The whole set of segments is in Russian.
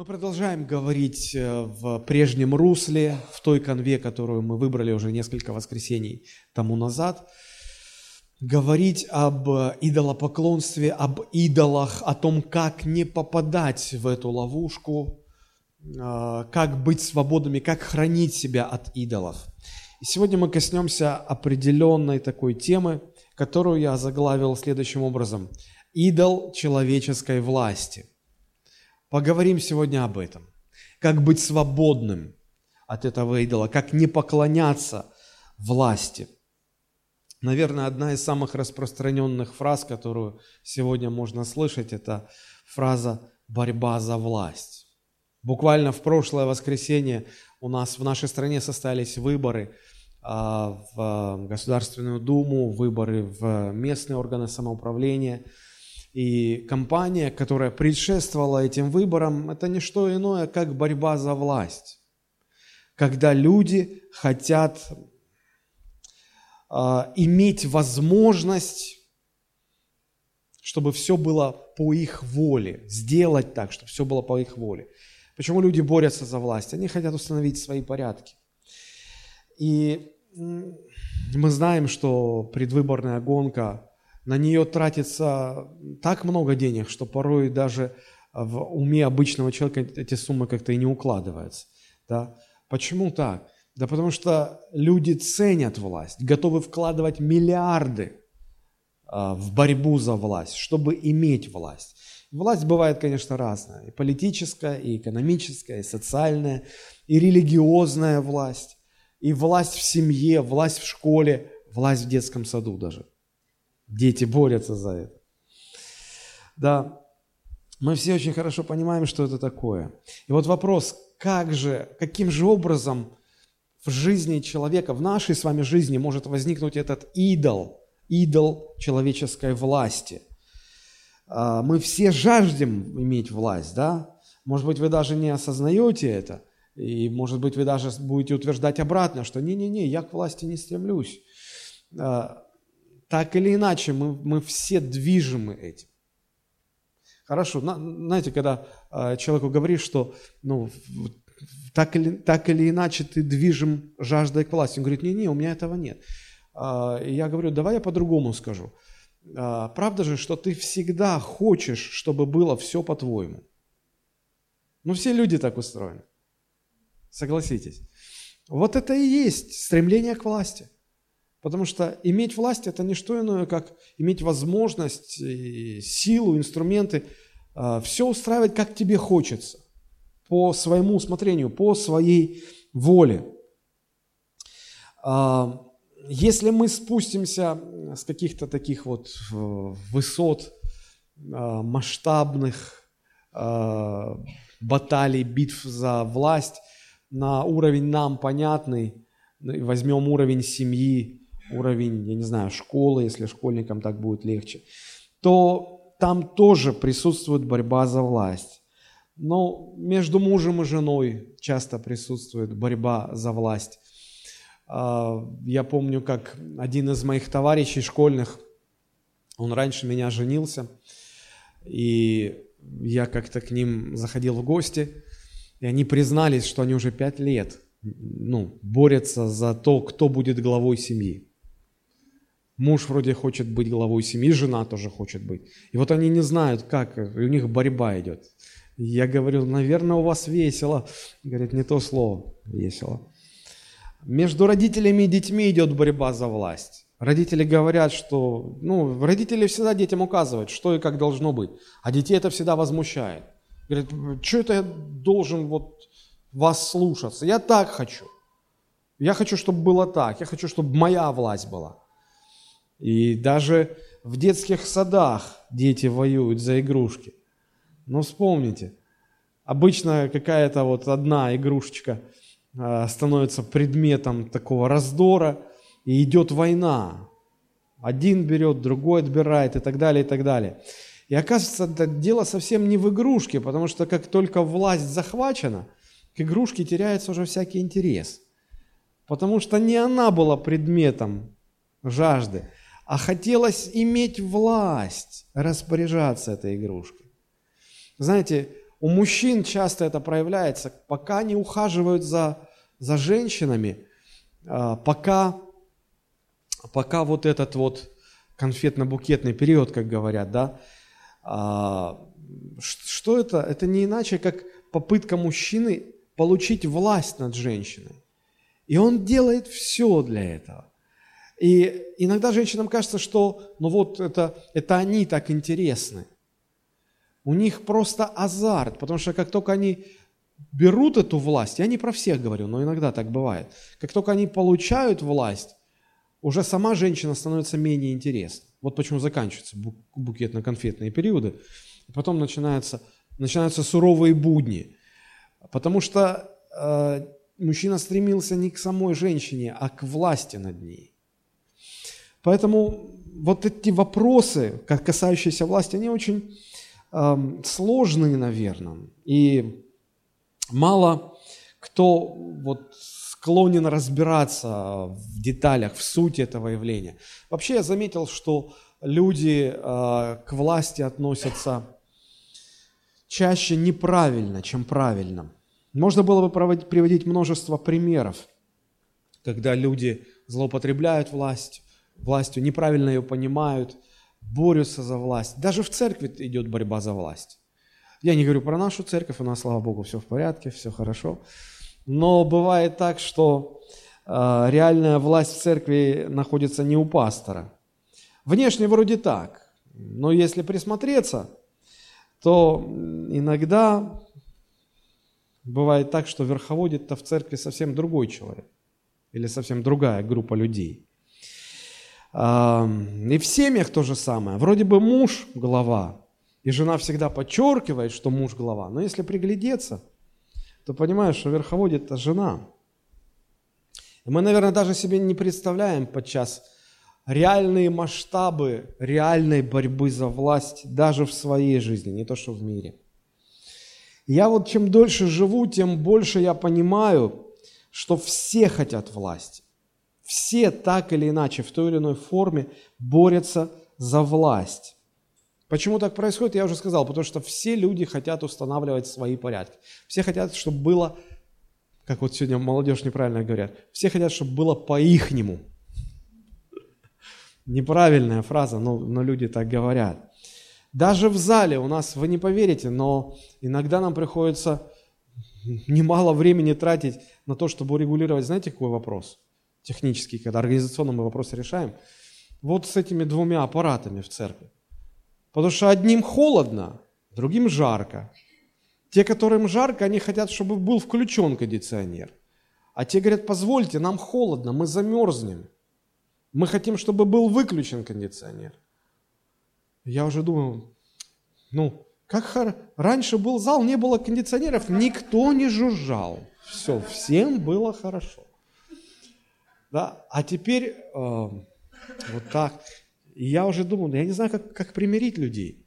Мы продолжаем говорить э, в прежнем русле, в той конве, которую мы выбрали уже несколько воскресений тому назад. Говорить об идолопоклонстве, об идолах, о том, как не попадать в эту ловушку, э, как быть свободными, как хранить себя от идолов. И сегодня мы коснемся определенной такой темы, которую я заглавил следующим образом. Идол человеческой власти. Поговорим сегодня об этом. Как быть свободным от этого идола, как не поклоняться власти. Наверное, одна из самых распространенных фраз, которую сегодня можно слышать, это фраза «борьба за власть». Буквально в прошлое воскресенье у нас в нашей стране состоялись выборы а, в Государственную Думу, выборы в местные органы самоуправления – и кампания, которая предшествовала этим выборам, это не что иное, как борьба за власть. Когда люди хотят э, иметь возможность, чтобы все было по их воле, сделать так, чтобы все было по их воле. Почему люди борются за власть? Они хотят установить свои порядки. И мы знаем, что предвыборная гонка на нее тратится так много денег, что порой даже в уме обычного человека эти суммы как-то и не укладываются. Да? Почему так? Да потому что люди ценят власть, готовы вкладывать миллиарды а, в борьбу за власть, чтобы иметь власть. Власть бывает, конечно, разная. И политическая, и экономическая, и социальная, и религиозная власть, и власть в семье, власть в школе, власть в детском саду даже. Дети борются за это. Да, мы все очень хорошо понимаем, что это такое. И вот вопрос, как же, каким же образом в жизни человека, в нашей с вами жизни может возникнуть этот идол, идол человеческой власти. А, мы все жаждем иметь власть, да? Может быть, вы даже не осознаете это, и может быть, вы даже будете утверждать обратно, что не-не-не, я к власти не стремлюсь. Так или иначе, мы, мы все движимы этим. Хорошо, на, знаете, когда э, человеку говоришь, что ну, так, или, так или иначе ты движим жаждой к власти, он говорит, не-не, у меня этого нет. Э, я говорю, давай я по-другому скажу. Э, правда же, что ты всегда хочешь, чтобы было все по-твоему? Ну, все люди так устроены. Согласитесь. Вот это и есть стремление к власти – Потому что иметь власть – это не что иное, как иметь возможность, силу, инструменты, а, все устраивать, как тебе хочется, по своему усмотрению, по своей воле. А, если мы спустимся с каких-то таких вот э, высот а, масштабных баталий, битв за власть на уровень нам понятный, возьмем уровень семьи, уровень, я не знаю, школы, если школьникам так будет легче, то там тоже присутствует борьба за власть. Но между мужем и женой часто присутствует борьба за власть. А, я помню, как один из моих товарищей школьных, он раньше меня женился, и я как-то к ним заходил в гости, и они признались, что они уже пять лет ну, борются за то, кто будет главой семьи. Муж вроде хочет быть главой семьи, жена тоже хочет быть. И вот они не знают, как, у них борьба идет. Я говорю, наверное, у вас весело. Говорит, не то слово, весело. Между родителями и детьми идет борьба за власть. Родители говорят, что, ну, родители всегда детям указывают, что и как должно быть, а детей это всегда возмущает. Говорят, что это я должен вот вас слушаться? Я так хочу. Я хочу, чтобы было так. Я хочу, чтобы моя власть была. И даже в детских садах дети воюют за игрушки. Но вспомните, обычно какая-то вот одна игрушечка а, становится предметом такого раздора, и идет война. Один берет, другой отбирает и так далее, и так далее. И оказывается, это дело совсем не в игрушке, потому что как только власть захвачена, к игрушке теряется уже всякий интерес. Потому что не она была предметом жажды, а хотелось иметь власть, распоряжаться этой игрушкой. Знаете, У мужчин часто это проявляется, пока они ухаживают за, за женщинами, а, пока, пока вот этот вот конфетно-букетный период, как говорят, да, а, что это? Это не иначе, как попытка мужчины получить власть над женщиной. И он делает все для этого. И иногда женщинам кажется, что ну вот это, это они так интересны. У них просто азарт, потому что как только они берут эту власть, я не про всех говорю, но иногда так бывает, как только они получают власть, уже сама женщина становится менее интересна. Вот почему заканчиваются букетно-конфетные периоды. Потом начинаются, начинаются суровые будни. Потому что э, мужчина стремился не к самой женщине, а к власти над ней. Поэтому вот эти вопросы, касающиеся власти, они очень э, сложные, наверное. И мало кто вот склонен разбираться в деталях, в сути этого явления. Вообще я заметил, что люди э, к власти относятся чаще неправильно, чем правильно. Можно было бы проводить, приводить множество примеров, когда люди злоупотребляют власть, властью, неправильно ее понимают, борются за власть. Даже в церкви идет борьба за власть. Я не говорю про нашу церковь, у нас, слава Богу, все в порядке, все хорошо. Но бывает так, что э, реальная власть в церкви находится не у пастора. Внешне вроде так, но если присмотреться, то иногда бывает так, что верховодит-то в церкви совсем другой человек или совсем другая группа людей. И в семьях то же самое. Вроде бы муж – глава, и жена всегда подчеркивает, что муж – глава. Но если приглядеться, то понимаешь, что верховодит это жена. И мы, наверное, даже себе не представляем подчас реальные масштабы реальной борьбы за власть даже в своей жизни, не то что в мире. Я вот чем дольше живу, тем больше я понимаю, что все хотят власти. Все так или иначе, в той или иной форме борются за власть. Почему так происходит, я уже сказал, потому что все люди хотят устанавливать свои порядки. Все хотят, чтобы было, как вот сегодня молодежь неправильно говорят, все хотят, чтобы было по-ихнему. Неправильная фраза, но, но люди так говорят. Даже в зале у нас, вы не поверите, но иногда нам приходится немало времени тратить на то, чтобы урегулировать, знаете, какой вопрос? Технический, когда организационно мы вопросы решаем, вот с этими двумя аппаратами в церкви. Потому что одним холодно, другим жарко. Те, которым жарко, они хотят, чтобы был включен кондиционер. А те говорят, позвольте, нам холодно, мы замерзнем. Мы хотим, чтобы был выключен кондиционер. Я уже думаю, ну, как раньше был зал, не было кондиционеров, никто не жужжал. Все, всем было хорошо. Да? А теперь э, вот так. И я уже думал, я не знаю, как, как примирить людей.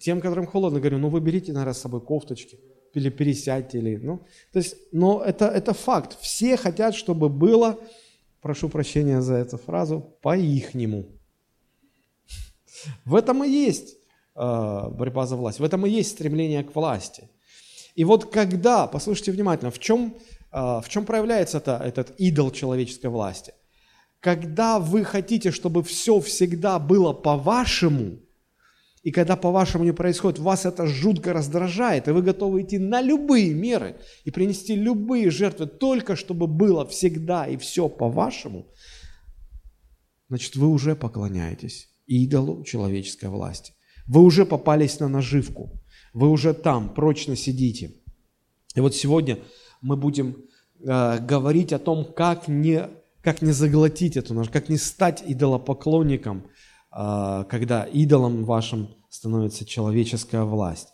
Тем, которым холодно, говорю, ну вы берите, наверное, с собой кофточки, или пересядьте, или, ну, то есть, но это, это факт. Все хотят, чтобы было, прошу прощения за эту фразу, по-ихнему. В этом и есть э, борьба за власть, в этом и есть стремление к власти. И вот когда, послушайте внимательно, в чем в чем проявляется это, этот идол человеческой власти? Когда вы хотите, чтобы все всегда было по-вашему, и когда по-вашему не происходит, вас это жутко раздражает, и вы готовы идти на любые меры и принести любые жертвы, только чтобы было всегда и все по-вашему, значит, вы уже поклоняетесь идолу человеческой власти. Вы уже попались на наживку, вы уже там прочно сидите. И вот сегодня мы будем э, говорить о том, как не, как не заглотить эту нож, как не стать идолопоклонником, э, когда идолом вашим становится человеческая власть.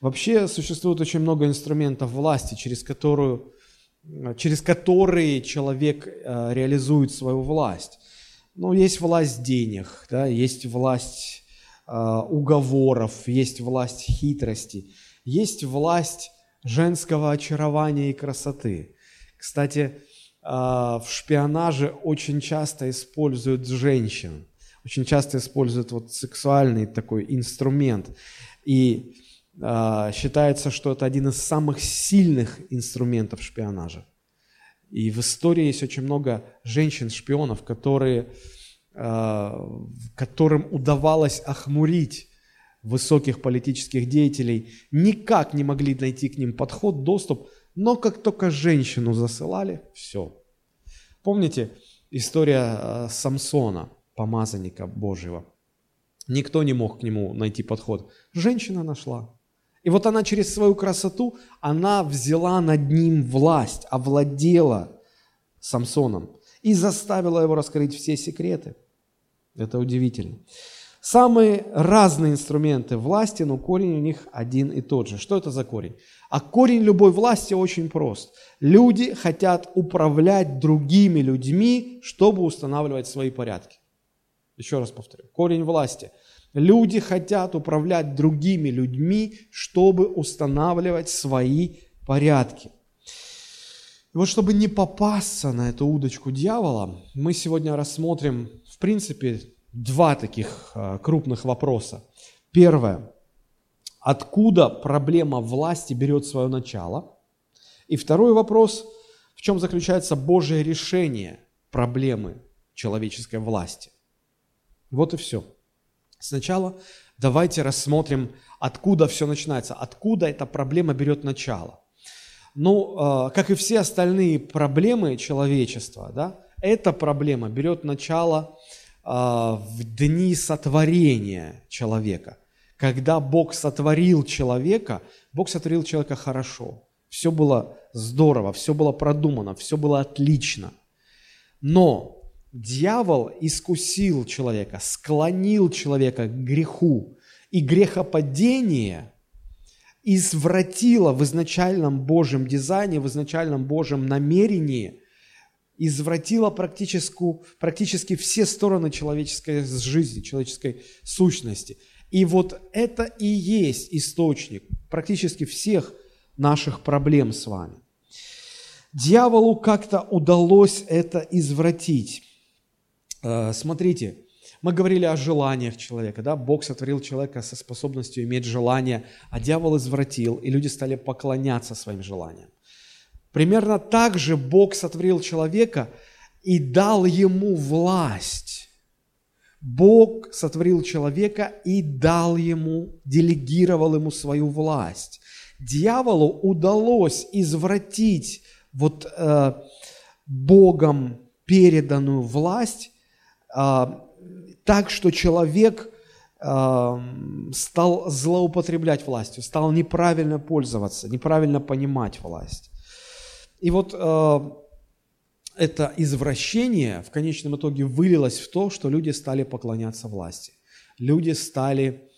Вообще существует очень много инструментов власти, через, которую, через которые человек э, реализует свою власть. Ну, есть власть денег, да, есть власть э, уговоров, есть власть хитрости, есть власть женского очарования и красоты. Кстати, а, в шпионаже очень часто используют женщин, очень часто используют вот сексуальный такой инструмент. И а, считается, что это один из самых сильных инструментов шпионажа. И в истории есть очень много женщин-шпионов, которые, а, которым удавалось охмурить высоких политических деятелей, никак не могли найти к ним подход, доступ, но как только женщину засылали, все. Помните история а, Самсона, помазанника Божьего? Никто не мог к нему найти подход. Женщина нашла. И вот она через свою красоту, она взяла над ним власть, овладела Самсоном и заставила его раскрыть все секреты. Это удивительно. Самые разные инструменты власти, но корень у них один и тот же. Что это за корень? А корень любой власти очень прост. Люди хотят управлять другими людьми, чтобы устанавливать свои порядки. Еще раз повторю. Корень власти – Люди хотят управлять другими людьми, чтобы устанавливать свои порядки. И вот чтобы не попасться на эту удочку дьявола, мы сегодня рассмотрим, в принципе, два таких а, крупных вопроса. Первое. Откуда проблема власти берет свое начало? И второй вопрос. В чем заключается Божье решение проблемы человеческой власти? Вот и все. Сначала давайте рассмотрим, откуда все начинается, откуда эта проблема берет начало. Ну, а, как и все остальные проблемы человечества, да, эта проблема берет начало в дни сотворения человека. Когда Бог сотворил человека, Бог сотворил человека хорошо. Все было здорово, все было продумано, все было отлично. Но Дьявол искусил человека, склонил человека к греху, и грехопадение извратило в изначальном Божьем дизайне, в изначальном Божьем намерении, извратило практически, практически все стороны человеческой жизни, человеческой сущности. И вот это и есть источник практически всех наших проблем с вами. Дьяволу как-то удалось это извратить. Э, смотрите, мы говорили о желаниях человека, да, Бог сотворил человека со способностью иметь желания, а дьявол извратил, и люди стали поклоняться своим желаниям. Примерно так же Бог сотворил человека и дал ему власть. Бог сотворил человека и дал ему, делегировал ему свою власть. Дьяволу удалось извратить вот э, Богом переданную власть а, так, что человек а, стал злоупотреблять властью, стал неправильно пользоваться, неправильно понимать власть. И вот а, это извращение в конечном итоге вылилось в то, что люди стали поклоняться власти. Люди стали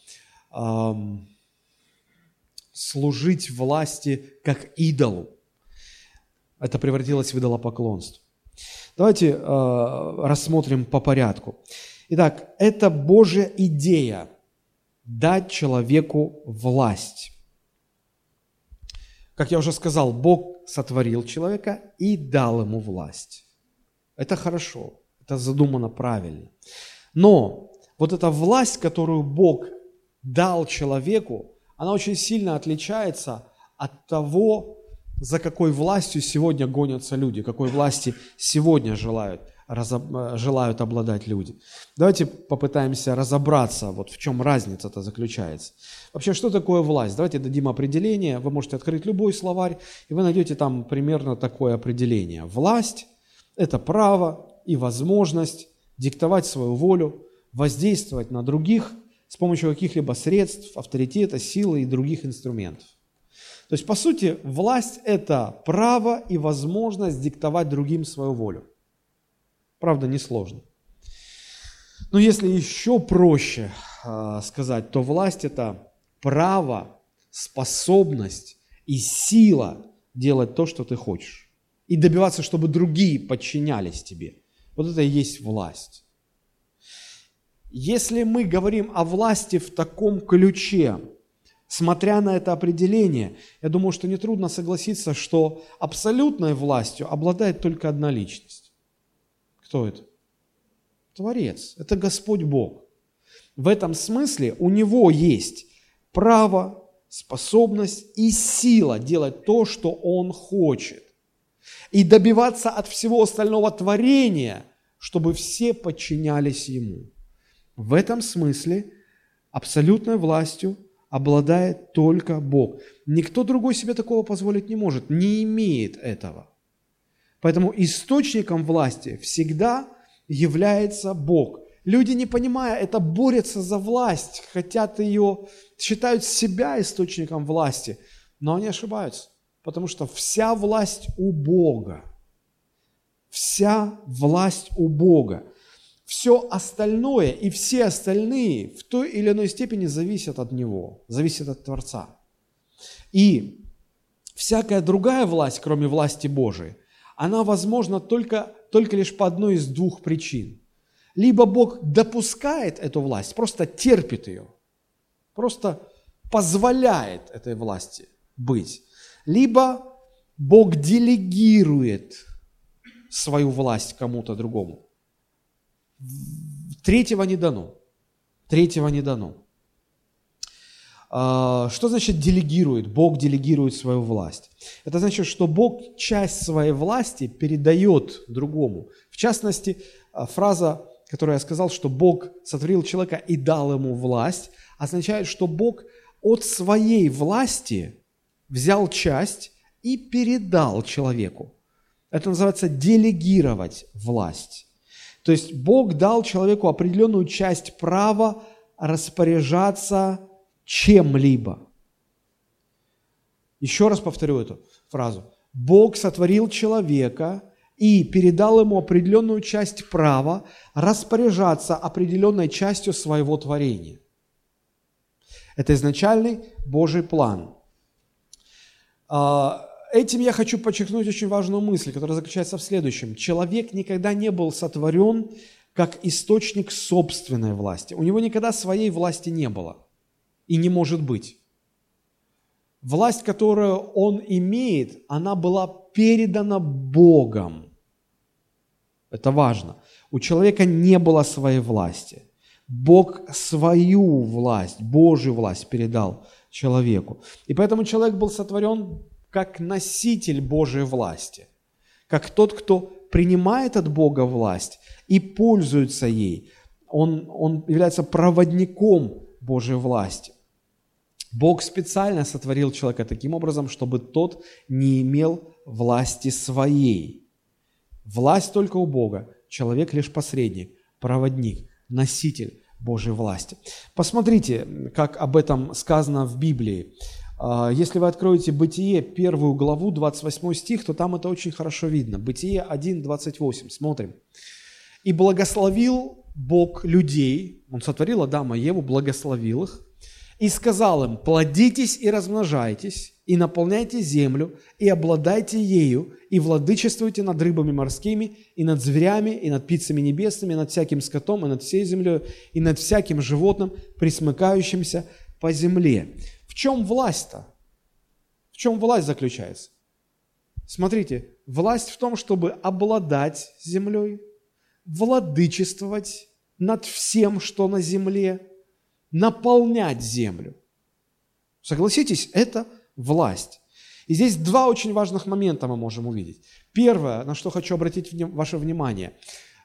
служить власти как идолу. Это превратилось в идолопоклонство. Давайте э, рассмотрим по порядку. Итак, это Божья идея – дать человеку власть. Как я уже сказал, Бог сотворил человека и дал ему власть. Это хорошо, это задумано правильно. Но вот эта власть, которую Бог дал человеку, она очень сильно отличается от того, за какой властью сегодня гонятся люди, какой власти сегодня желают, разоб, желают обладать люди. Давайте попытаемся разобраться, вот в чем разница-то заключается. Вообще, что такое власть? Давайте дадим определение. Вы можете открыть любой словарь, и вы найдете там примерно такое определение. Власть – это право и возможность диктовать свою волю, воздействовать на других с помощью каких-либо средств, авторитета, силы и других инструментов. То есть, по сути, власть – это право и возможность диктовать другим свою волю. Правда, несложно. Но если еще проще э, сказать, то власть – это право, способность и сила делать то, что ты хочешь. И добиваться, чтобы другие подчинялись тебе. Вот это и есть власть. Если мы говорим о власти в таком ключе, Смотря на это определение, я думаю, что нетрудно согласиться, что абсолютной властью обладает только одна личность. Кто это? Творец. Это Господь Бог. В этом смысле у Него есть право, способность и сила делать то, что Он хочет. И добиваться от всего остального творения, чтобы все подчинялись Ему. В этом смысле абсолютной властью обладает только Бог. Никто другой себе такого позволить не может, не имеет этого. Поэтому источником власти всегда является Бог. Люди, не понимая это, борются за власть, хотят ее, считают себя источником власти, но они ошибаются, потому что вся власть у Бога. Вся власть у Бога. Все остальное и все остальные в той или иной степени зависят от Него, зависят от Творца. И всякая другая власть, кроме власти Божией, она возможна только, только лишь по одной из двух причин – либо Бог допускает эту власть, просто терпит ее, просто позволяет этой власти быть, либо Бог делегирует свою власть кому-то другому. Третьего не дано. Третьего не дано. А, что значит делегирует? Бог делегирует свою власть. Это значит, что Бог часть своей власти передает другому. В частности, а, фраза которое я сказал, что Бог сотворил человека и дал ему власть, означает, что Бог от своей власти взял часть и передал человеку. Это называется делегировать власть. То есть Бог дал человеку определенную часть права распоряжаться чем-либо. Еще раз повторю эту фразу. Бог сотворил человека и передал ему определенную часть права распоряжаться определенной частью своего творения. Это изначальный Божий план. А, этим я хочу подчеркнуть очень важную мысль, которая заключается в следующем. Человек никогда не был сотворен как источник собственной власти. У него никогда своей власти не было и не может быть. Власть, которую он имеет, она была передана Богом. Это важно. У человека не было своей власти. Бог свою власть, Божью власть передал человеку. И поэтому человек был сотворен как носитель Божьей власти, как тот, кто принимает от Бога власть и пользуется ей. Он, он является проводником Божьей власти. Бог специально сотворил человека таким образом, чтобы тот не имел власти своей. Власть только у Бога, человек лишь посредник, проводник, носитель Божьей власти. Посмотрите, как об этом сказано в Библии. А, если вы откроете Бытие, первую главу, 28 стих, то там это очень хорошо видно. Бытие 1, 28. Смотрим. «И благословил Бог людей». Он сотворил Адама и Еву, благословил их и сказал им, плодитесь и размножайтесь, и наполняйте землю, и обладайте ею, и владычествуйте над рыбами морскими, и над зверями, и над птицами небесными, и над всяким скотом, и над всей землей, и над всяким животным, присмыкающимся по земле. В чем власть-то? В чем власть заключается? Смотрите, власть в том, чтобы обладать землей, владычествовать над всем, что на земле, наполнять землю. Согласитесь, это власть. И здесь два очень важных момента мы можем увидеть. Первое, на что хочу обратить ваше внимание,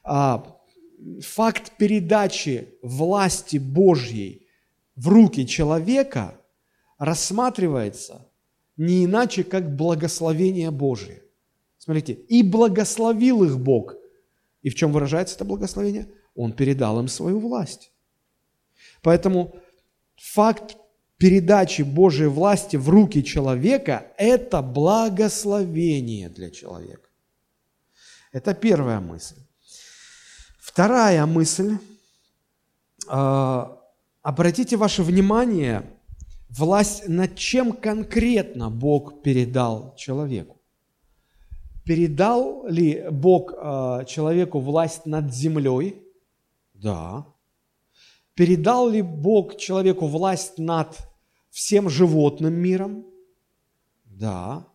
а, факт передачи власти Божьей в руки человека рассматривается не иначе, как благословение Божие. Смотрите, и благословил их Бог. И в чем выражается это благословение? Он передал им свою власть. Поэтому факт передачи Божьей власти в руки человека – это благословение для человека. Это первая мысль. Вторая мысль. А, обратите ваше внимание, власть над чем конкретно Бог передал человеку. Передал ли Бог а, человеку власть над землей? Да. Передал ли Бог человеку власть над всем животным миром? Да.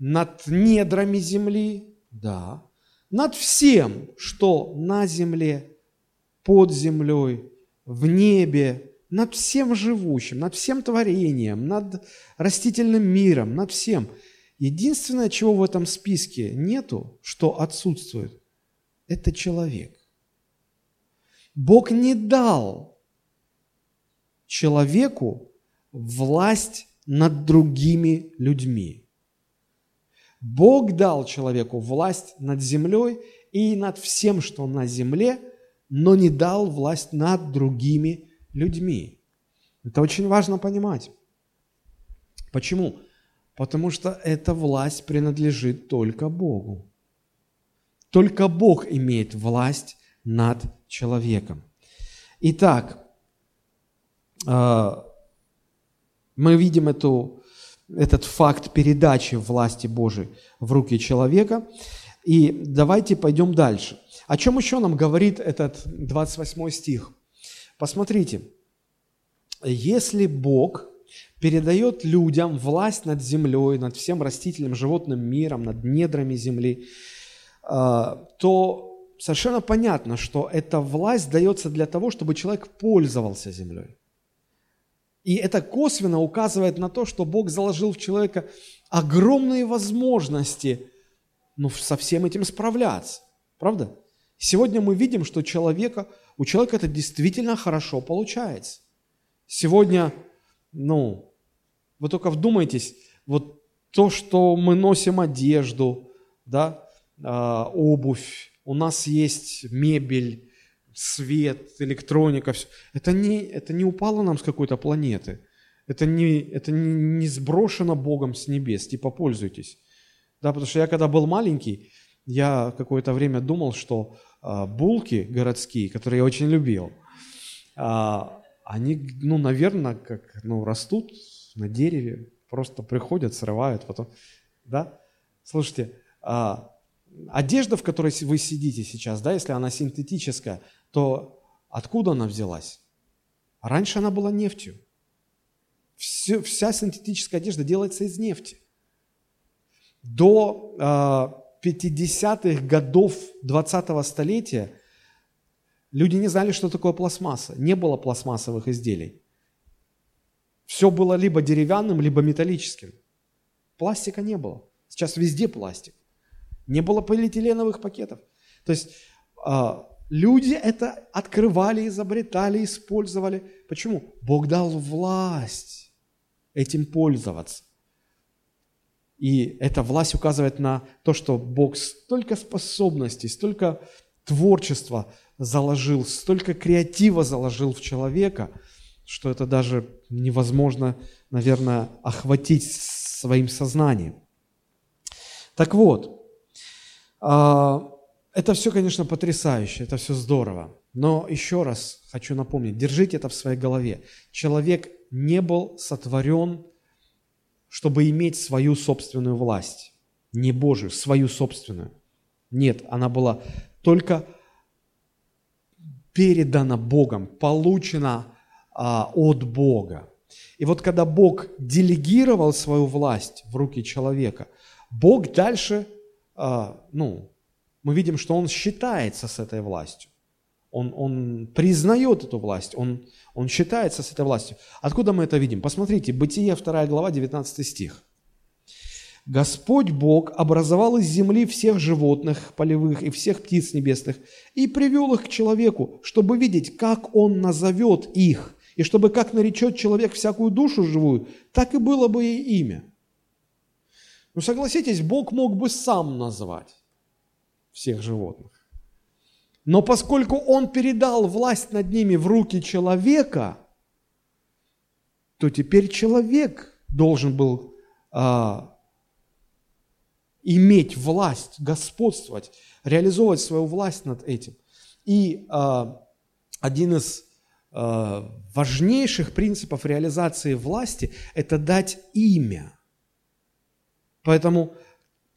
Над недрами земли? Да. Над всем, что на земле, под землей, в небе, над всем живущим, над всем творением, над растительным миром, над всем. Единственное, чего в этом списке нету, что отсутствует, это человек. Бог не дал человеку власть над другими людьми. Бог дал человеку власть над землей и над всем, что на земле, но не дал власть над другими людьми. Это очень важно понимать. Почему? Потому что эта власть принадлежит только Богу. Только Бог имеет власть над человеком. Итак, а, мы видим эту, этот факт передачи власти Божией в руки человека. И давайте пойдем дальше. О чем еще нам говорит этот 28 стих? Посмотрите, если Бог передает людям власть над землей, над всем растительным, животным миром, над недрами земли, а, то совершенно понятно, что эта власть дается для того, чтобы человек пользовался землей. И это косвенно указывает на то, что Бог заложил в человека огромные возможности ну, со всем этим справляться. Правда? Сегодня мы видим, что человека, у человека это действительно хорошо получается. Сегодня, ну, вы только вдумайтесь, вот то, что мы носим одежду, да, э, обувь, у нас есть мебель, свет, электроника, все. Это не, это не упало нам с какой-то планеты. Это не, это не сброшено Богом с небес, типа пользуйтесь. Да, потому что я когда был маленький, я какое-то время думал, что а, булки городские, которые я очень любил, а, они, ну, наверное, как, ну, растут на дереве, просто приходят, срывают, потом, да? Слушайте, а, одежда, в которой вы сидите сейчас, да, если она синтетическая, то откуда она взялась? Раньше она была нефтью. Все, вся синтетическая одежда делается из нефти. До э, 50-х годов 20-го столетия люди не знали, что такое пластмасса. Не было пластмассовых изделий. Все было либо деревянным, либо металлическим. Пластика не было. Сейчас везде пластик. Не было полиэтиленовых пакетов. То есть э, Люди это открывали, изобретали, использовали. Почему? Бог дал власть этим пользоваться. И эта власть указывает на то, что Бог столько способностей, столько творчества заложил, столько креатива заложил в человека, что это даже невозможно, наверное, охватить своим сознанием. Так вот, а, это все, конечно, потрясающе, это все здорово. Но еще раз хочу напомнить, держите это в своей голове. Человек не был сотворен, чтобы иметь свою собственную власть. Не Божию, свою собственную. Нет, она была только передана Богом, получена а, от Бога. И вот когда Бог делегировал свою власть в руки человека, Бог дальше, а, ну, мы видим, что он считается с этой властью. Он, он признает эту власть, он, он считается с этой властью. Откуда мы это видим? Посмотрите, Бытие 2 глава, 19 стих. Господь Бог образовал из земли всех животных полевых и всех птиц небесных и привел их к человеку, чтобы видеть, как он назовет их, и чтобы как наречет человек всякую душу живую, так и было бы и имя. Ну согласитесь, Бог мог бы сам назвать всех животных. Но поскольку он передал власть над ними в руки человека, то теперь человек должен был а, иметь власть, господствовать, реализовывать свою власть над этим. И а, один из а, важнейших принципов реализации власти – это дать имя. Поэтому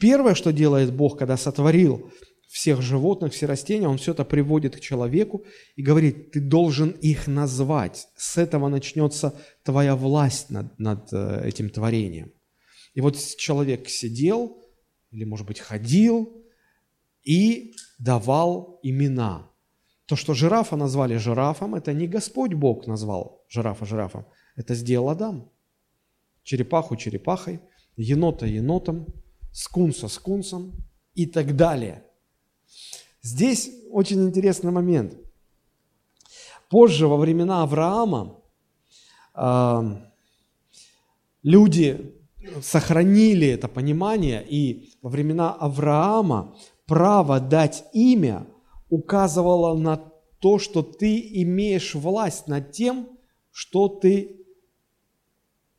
Первое, что делает Бог, когда сотворил всех животных, все растения, Он все это приводит к человеку и говорит, ты должен их назвать. С этого начнется твоя власть над, над э, этим творением. И вот человек сидел, или, может быть, ходил, и давал имена. То, что жирафа назвали жирафом, это не Господь Бог назвал жирафа жирафом, это сделал Адам. Черепаху черепахой, енота енотом, скунса скунсом и так далее. Здесь очень интересный момент. Позже, во времена Авраама, э, люди сохранили это понимание, и во времена Авраама право дать имя указывало на то, что ты имеешь власть над тем, что ты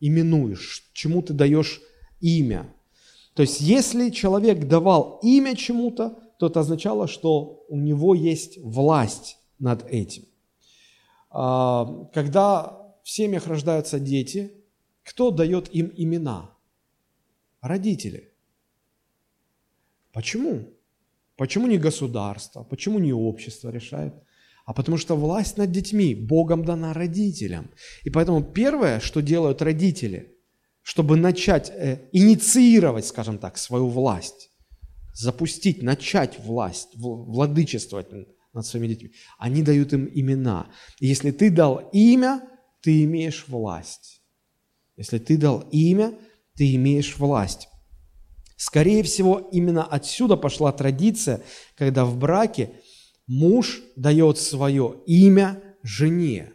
именуешь, чему ты даешь имя. То есть, если человек давал имя чему-то, то это означало, что у него есть власть над этим. А, когда в семьях рождаются дети, кто дает им имена? Родители. Почему? Почему не государство? Почему не общество решает? А потому что власть над детьми Богом дана родителям. И поэтому первое, что делают родители, чтобы начать э, инициировать, скажем так, свою власть, запустить, начать власть, владычествовать над своими детьми, они дают им имена. И если ты дал имя, ты имеешь власть. Если ты дал имя, ты имеешь власть. Скорее всего, именно отсюда пошла традиция, когда в браке муж дает свое имя жене.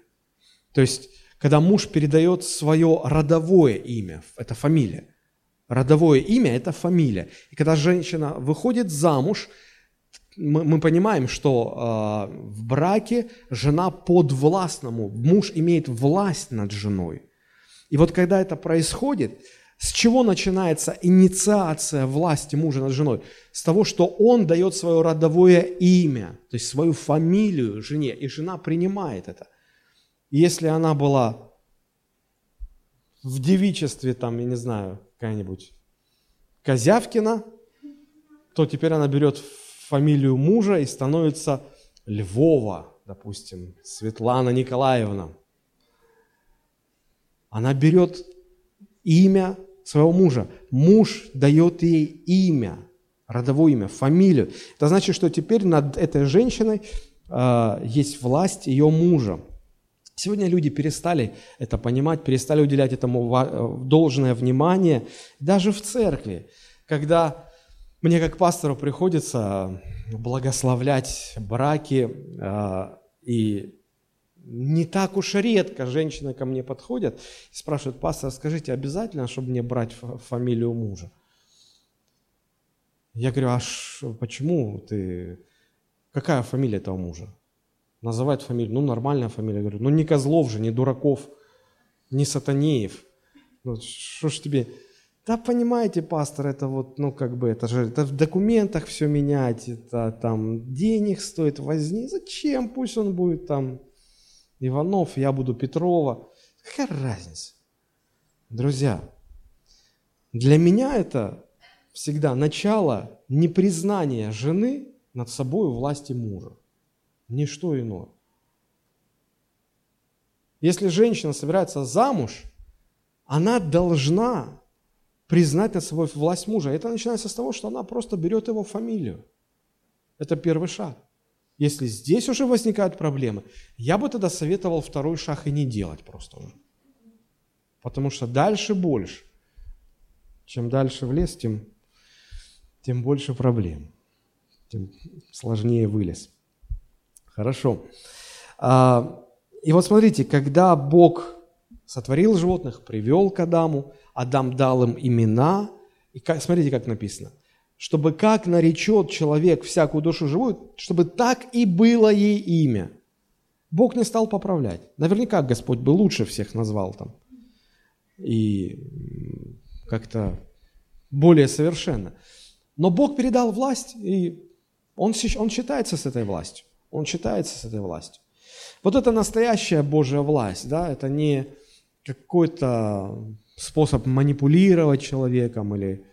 То есть, когда муж передает свое родовое имя, это фамилия. Родовое имя – это фамилия. И когда женщина выходит замуж, мы, мы понимаем, что э, в браке жена подвластному, муж имеет власть над женой. И вот когда это происходит, с чего начинается инициация власти мужа над женой? С того, что он дает свое родовое имя, то есть свою фамилию жене, и жена принимает это. Если она была в девичестве, там, я не знаю, какая-нибудь Козявкина, то теперь она берет фамилию мужа и становится Львова, допустим, Светлана Николаевна. Она берет имя своего мужа. Муж дает ей имя, родовое имя, фамилию. Это значит, что теперь над этой женщиной э, есть власть ее мужа. Сегодня люди перестали это понимать, перестали уделять этому э, должное внимание, даже в церкви, когда мне как пастору приходится благословлять браки, э, и не так уж редко женщины ко мне подходят и спрашивают, пастор, скажите, обязательно, чтобы мне брать фамилию мужа? Я говорю, а почему ты, какая фамилия этого мужа? Называют фамилию, ну нормальная фамилия. Говорю, ну не Козлов же, не Дураков, не Сатанеев. Ну что ж тебе, да понимаете, пастор, это вот, ну как бы, это же это в документах все менять, это там денег стоит возни. Зачем? Пусть он будет там Иванов, я буду Петрова. Какая разница? Друзья, для меня это всегда начало непризнания жены над собой власти мужа. Ничто иное. Если женщина собирается замуж, она должна признать над собой власть мужа. Это начинается с того, что она просто берет его фамилию. Это первый шаг. Если здесь уже возникают проблемы, я бы тогда советовал второй шаг и не делать просто уже. Потому что дальше больше. Чем дальше в лес, тем, тем больше проблем. Тем сложнее вылез. Хорошо. А, и вот смотрите, когда Бог сотворил животных, привел к Адаму, Адам дал им имена, и смотрите, как написано чтобы как наречет человек всякую душу живую, чтобы так и было ей имя. Бог не стал поправлять. Наверняка Господь бы лучше всех назвал там. И как-то более совершенно. Но Бог передал власть, и он, он считается с этой властью. Он считается с этой властью. Вот это настоящая Божья власть, да, это не какой-то способ манипулировать человеком или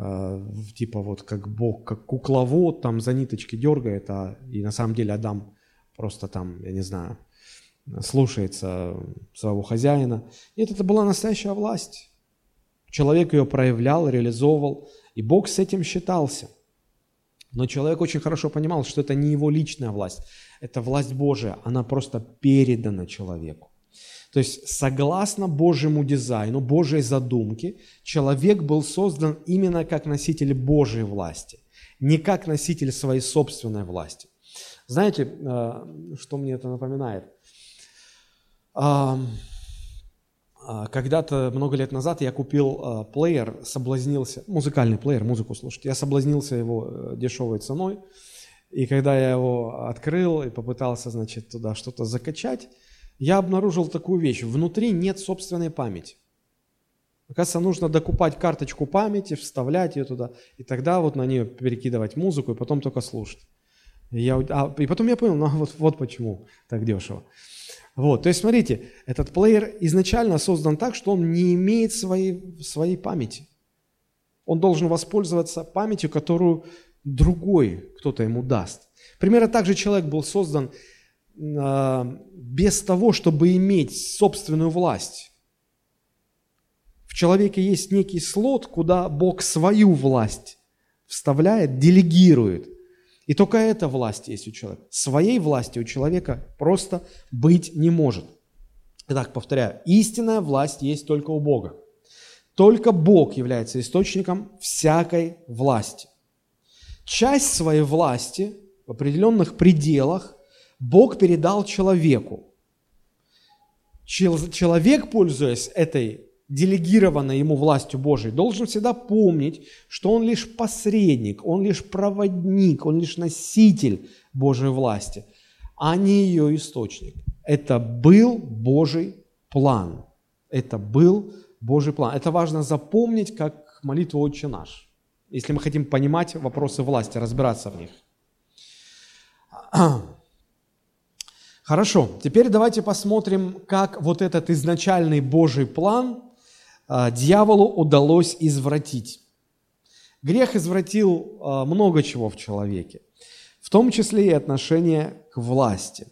Э, типа вот как Бог, как кукловод там за ниточки дергает, а и на самом деле Адам просто там, я не знаю, слушается своего хозяина. Нет, это была настоящая власть. Человек ее проявлял, реализовывал, и Бог с этим считался. Но человек очень хорошо понимал, что это не его личная власть, это власть Божия, она просто передана человеку. То есть, согласно Божьему дизайну, Божьей задумке, человек был создан именно как носитель Божьей власти, не как носитель своей собственной власти. Знаете, э, что мне это напоминает? Когда-то, много лет назад, я купил э, плеер, соблазнился, музыкальный плеер, музыку слушать. Я соблазнился его э, дешевой ценой. И когда я его открыл и попытался, значит, туда что-то закачать, я обнаружил такую вещь. Внутри нет собственной памяти. Оказывается, нужно докупать карточку памяти, вставлять ее туда, и тогда вот на нее перекидывать музыку, и потом только слушать. И, я, а, и потом я понял, ну вот, вот почему так дешево. Вот, то есть, смотрите, этот плеер изначально создан так, что он не имеет своей, своей памяти. Он должен воспользоваться памятью, которую другой кто-то ему даст. Примерно так же человек был создан а, без того, чтобы иметь собственную власть. В человеке есть некий слот, куда Бог свою власть вставляет, делегирует. И только эта власть есть у человека. Своей власти у человека просто быть не может. Итак, повторяю, истинная власть есть только у Бога. Только Бог является источником всякой власти. Часть своей власти в определенных пределах Бог передал человеку. Человек, пользуясь этой делегированной ему властью Божией, должен всегда помнить, что он лишь посредник, он лишь проводник, он лишь носитель Божьей власти, а не ее источник. Это был Божий план. Это был Божий план. Это важно запомнить, как молитву «Отче наш», если мы хотим понимать вопросы власти, разбираться в них. Хорошо, теперь давайте посмотрим, как вот этот изначальный Божий план дьяволу удалось извратить. Грех извратил а, много чего в человеке, в том числе и отношение к власти.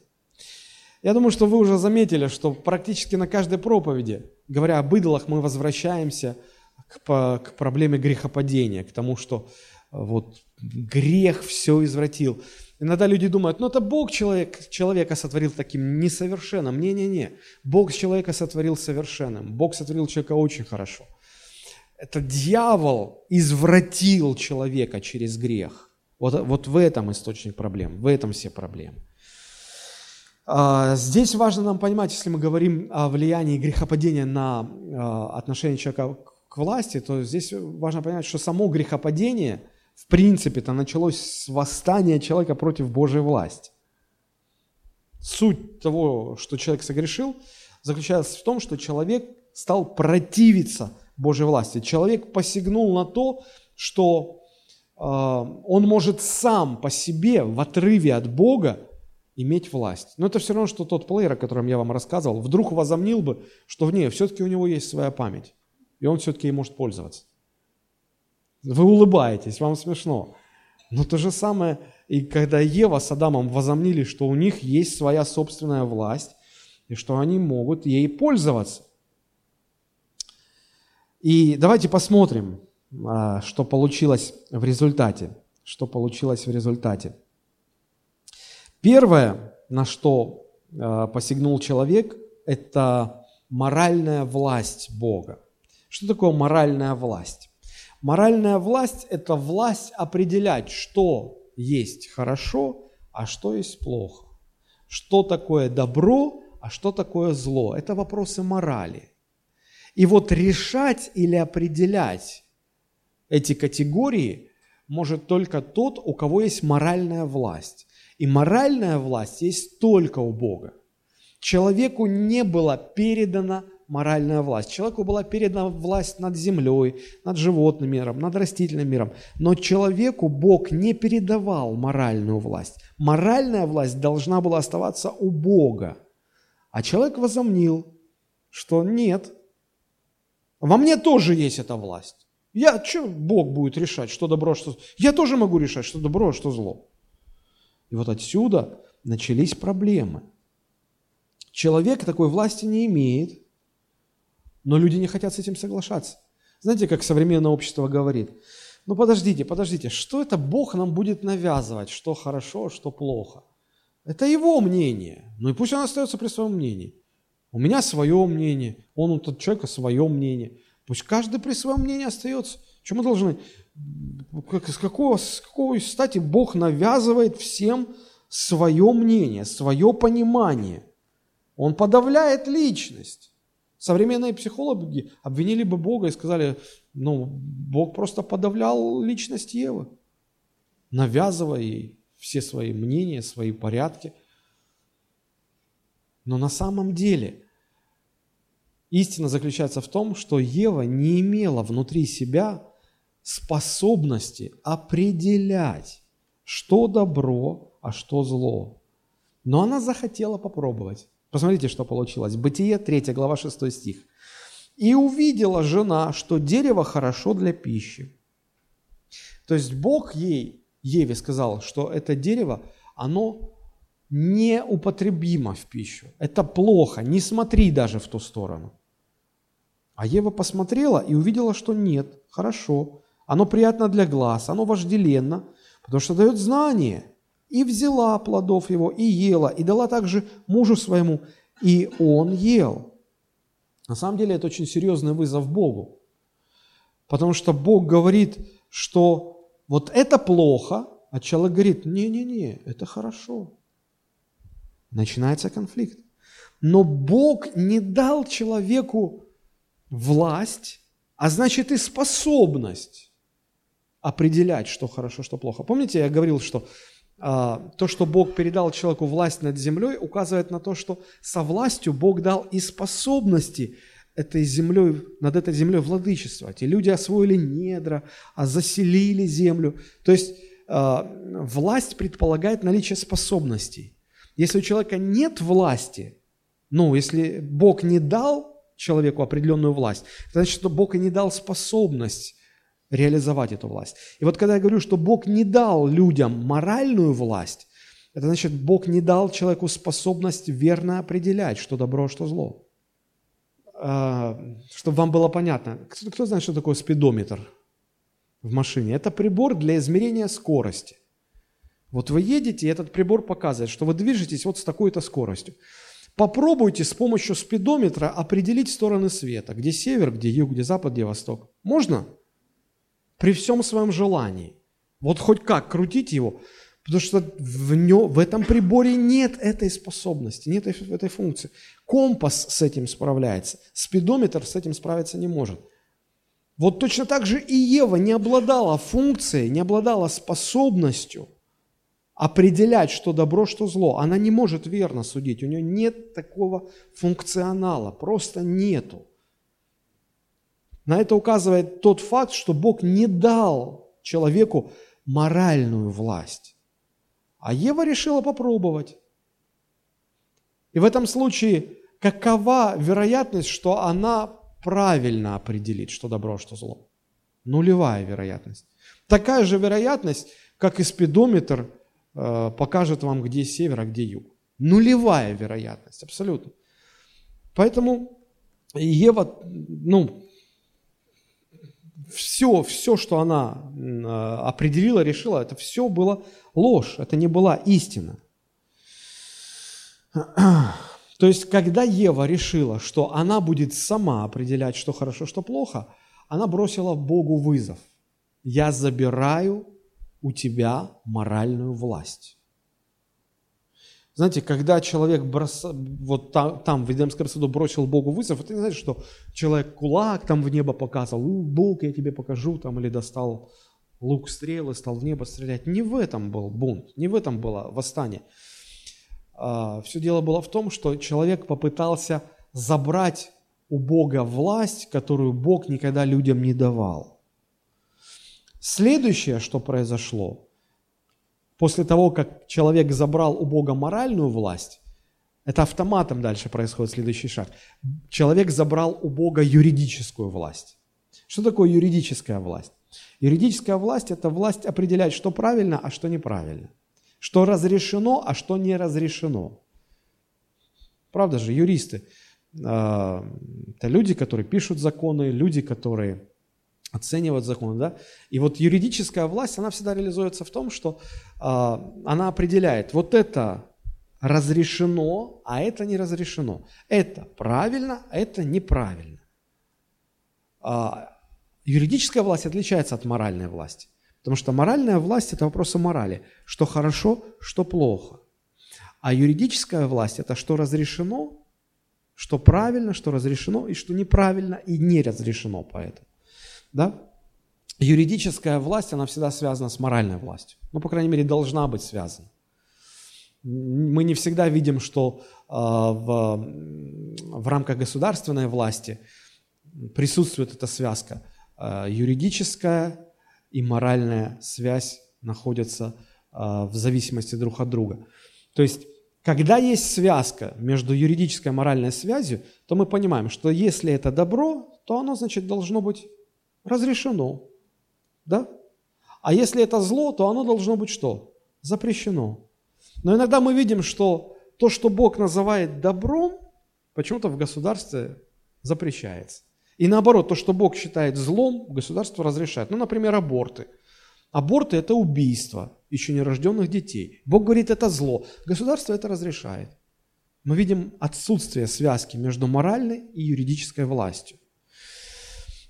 Я думаю, что вы уже заметили, что практически на каждой проповеди, говоря об идолах, мы возвращаемся к, к проблеме грехопадения, к тому, что а, вот грех все извратил. Иногда люди думают, ну это Бог человек, человека сотворил таким несовершенным. Не-не-не, Бог человека сотворил совершенным. Бог сотворил человека очень хорошо. Это дьявол извратил человека через грех. Вот, вот в этом источник проблем, в этом все проблемы. А, здесь важно нам понимать, если мы говорим о влиянии грехопадения на а, отношение человека к власти, то здесь важно понять, что само грехопадение – в принципе-то началось с восстания человека против Божьей власти. Суть того, что человек согрешил, заключается в том, что человек стал противиться Божьей власти. Человек посягнул на то, что э, он может сам по себе в отрыве от Бога иметь власть. Но это все равно, что тот плеер, о котором я вам рассказывал, вдруг возомнил бы, что в ней все-таки у него есть своя память, и он все-таки ей может пользоваться. Вы улыбаетесь, вам смешно. Но то же самое, и когда Ева с Адамом возомнили, что у них есть своя собственная власть, и что они могут ей пользоваться. И давайте посмотрим, а, что получилось в результате. Что получилось в результате. Первое, на что а, посягнул человек, это моральная власть Бога. Что такое моральная власть? Моральная власть – это власть определять, что есть хорошо, а что есть плохо. Что такое добро, а что такое зло. Это вопросы морали. И вот решать или определять эти категории может только тот, у кого есть моральная власть. И моральная власть есть только у Бога. Человеку не было передано моральная власть. Человеку была передана власть над землей, над животным миром, над растительным миром. Но человеку Бог не передавал моральную власть. Моральная власть должна была оставаться у Бога. А человек возомнил, что нет, во мне тоже есть эта власть. Я, что Бог будет решать, что добро, что... Я тоже могу решать, что добро, что зло. И вот отсюда начались проблемы. Человек такой власти не имеет – но люди не хотят с этим соглашаться. Знаете, как современное общество говорит? ну подождите, подождите, что это Бог нам будет навязывать, что хорошо, что плохо? Это его мнение. Ну и пусть он остается при своем мнении. У меня свое мнение, он у тот человека свое мнение. Пусть каждый при своем мнении остается. Чем мы должны? С какого, с какого стати Бог навязывает всем свое мнение, свое понимание? Он подавляет личность. Современные психологи обвинили бы Бога и сказали, ну, Бог просто подавлял личность Евы, навязывая ей все свои мнения, свои порядки. Но на самом деле истина заключается в том, что Ева не имела внутри себя способности определять, что добро, а что зло. Но она захотела попробовать. Посмотрите, что получилось. Бытие 3 глава 6 стих. «И увидела жена, что дерево хорошо для пищи». То есть Бог ей, Еве сказал, что это дерево, оно неупотребимо в пищу. Это плохо, не смотри даже в ту сторону. А Ева посмотрела и увидела, что нет, хорошо. Оно приятно для глаз, оно вожделенно, потому что дает знание – и взяла плодов его, и ела, и дала также мужу своему, и он ел. На самом деле это очень серьезный вызов Богу, потому что Бог говорит, что вот это плохо, а человек говорит, не-не-не, это хорошо. Начинается конфликт. Но Бог не дал человеку власть, а значит и способность определять, что хорошо, что плохо. Помните, я говорил, что то, что Бог передал человеку власть над землей, указывает на то, что со властью Бог дал и способности этой землей, над этой землей владычествовать. И люди освоили недра, а заселили землю. То есть а, власть предполагает наличие способностей. Если у человека нет власти, ну, если Бог не дал человеку определенную власть, значит, что Бог и не дал способность реализовать эту власть. И вот когда я говорю, что Бог не дал людям моральную власть, это значит, Бог не дал человеку способность верно определять, что добро, а что зло. А, чтобы вам было понятно, кто, знает, что такое спидометр в машине? Это прибор для измерения скорости. Вот вы едете, и этот прибор показывает, что вы движетесь вот с такой-то скоростью. Попробуйте с помощью спидометра определить стороны света, где север, где юг, где запад, где восток. Можно? При всем своем желании. Вот хоть как крутите его, потому что в, нем, в этом приборе нет этой способности, нет этой функции. Компас с этим справляется, спидометр с этим справиться не может. Вот точно так же и Ева не обладала функцией, не обладала способностью определять, что добро, что зло. Она не может верно судить, у нее нет такого функционала, просто нету. На это указывает тот факт, что Бог не дал человеку моральную власть. А Ева решила попробовать. И в этом случае какова вероятность, что она правильно определит, что добро, что зло? Нулевая вероятность. Такая же вероятность, как и спидометр э, покажет вам, где север, а где юг. Нулевая вероятность, абсолютно. Поэтому Ева, ну, все, все, что она а, определила, решила, это все было ложь, это не была истина. То есть, когда Ева решила, что она будет сама определять, что хорошо, что плохо, она бросила Богу вызов. Я забираю у тебя моральную власть. Знаете, когда человек брос... вот там, там в Эдемском саду бросил Богу вызов, это не значит, что человек кулак там в небо показывал, Бог, я тебе покажу, там, или достал лук стрелы, стал в небо стрелять. Не в этом был бунт, не в этом было восстание. А, все дело было в том, что человек попытался забрать у Бога власть, которую Бог никогда людям не давал. Следующее, что произошло – После того, как человек забрал у Бога моральную власть, это автоматом дальше происходит следующий шаг. Человек забрал у Бога юридическую власть. Что такое юридическая власть? Юридическая власть – это власть определять, что правильно, а что неправильно. Что разрешено, а что не разрешено. Правда же, юристы а, – это люди, которые пишут законы, люди, которые оценивать закон, да? И вот юридическая власть, она всегда реализуется в том, что э, она определяет, вот это разрешено, а это не разрешено. Это правильно, а это неправильно. А, юридическая власть отличается от моральной власти. Потому что моральная власть – это вопросы морали. Что хорошо, что плохо. А юридическая власть – это что разрешено, что правильно, что разрешено, и что неправильно, и не разрешено поэтому. Да? Юридическая власть, она всегда связана с моральной властью. Ну, по крайней мере, должна быть связана. Мы не всегда видим, что э, в, в рамках государственной власти присутствует эта связка. Э, юридическая и моральная связь находятся э, в зависимости друг от друга. То есть, когда есть связка между юридической и моральной связью, то мы понимаем, что если это добро, то оно, значит, должно быть разрешено. Да? А если это зло, то оно должно быть что? Запрещено. Но иногда мы видим, что то, что Бог называет добром, почему-то в государстве запрещается. И наоборот, то, что Бог считает злом, государство разрешает. Ну, например, аборты. Аборты – это убийство еще нерожденных детей. Бог говорит, это зло. Государство это разрешает. Мы видим отсутствие связки между моральной и юридической властью.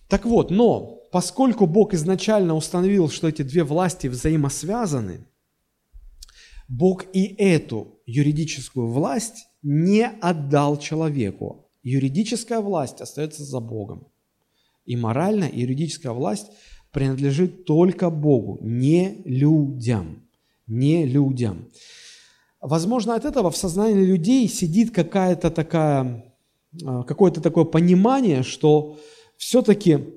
Так вот, но поскольку Бог изначально установил, что эти две власти взаимосвязаны, Бог и эту юридическую власть не отдал человеку. Юридическая власть остается за Богом. И моральная и юридическая власть принадлежит только Богу, не людям. Не людям. Возможно, от этого в сознании людей сидит какая-то такая, а, какое-то такое понимание, что все-таки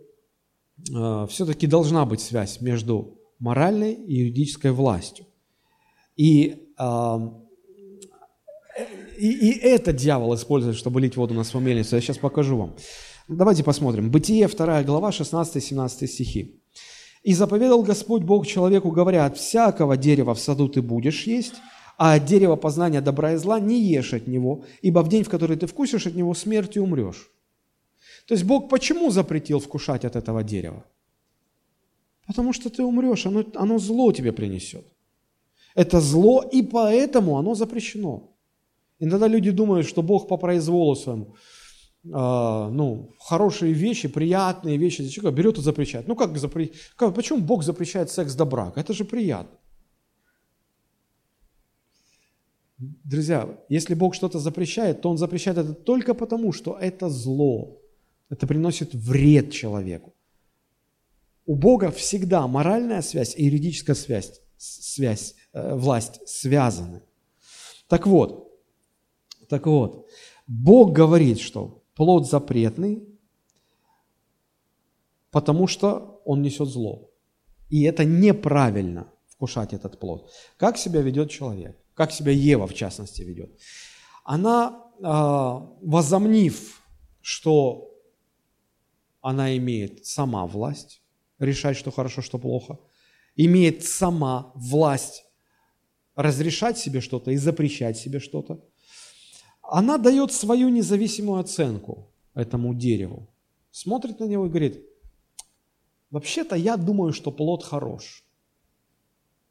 а, все-таки должна быть связь между моральной и юридической властью. И, и, и это дьявол использует, чтобы лить воду на свою мельницу. Я сейчас покажу вам. Давайте посмотрим. Бытие, 2 глава, 16-17 стихи. «И заповедал Господь Бог человеку, говоря, от всякого дерева в саду ты будешь есть, а от дерева познания добра и зла не ешь от него, ибо в день, в который ты вкусишь от него, смертью умрешь». То есть Бог почему запретил вкушать от этого дерева? Потому что ты умрешь, оно, оно зло тебе принесет. Это зло, и поэтому оно запрещено. Иногда люди думают, что Бог по произволу своему, э, ну, хорошие вещи, приятные вещи, человека берет и запрещает. Ну, как, запре... как почему Бог запрещает секс до брака? Это же приятно. Друзья, если Бог что-то запрещает, то Он запрещает это только потому, что это зло. Это приносит вред человеку. У Бога всегда моральная связь и юридическая связь связь, э, власть связаны. Так вот, так вот, Бог говорит, что плод запретный, потому что он несет зло. И это неправильно вкушать этот плод. Как себя ведет человек? Как себя Ева, в частности, ведет? Она, э, возомнив, что она имеет сама власть, решать, что хорошо, что плохо – имеет сама власть разрешать себе что-то и запрещать себе что-то, она дает свою независимую оценку этому дереву. Смотрит на него и говорит, вообще-то я думаю, что плод хорош.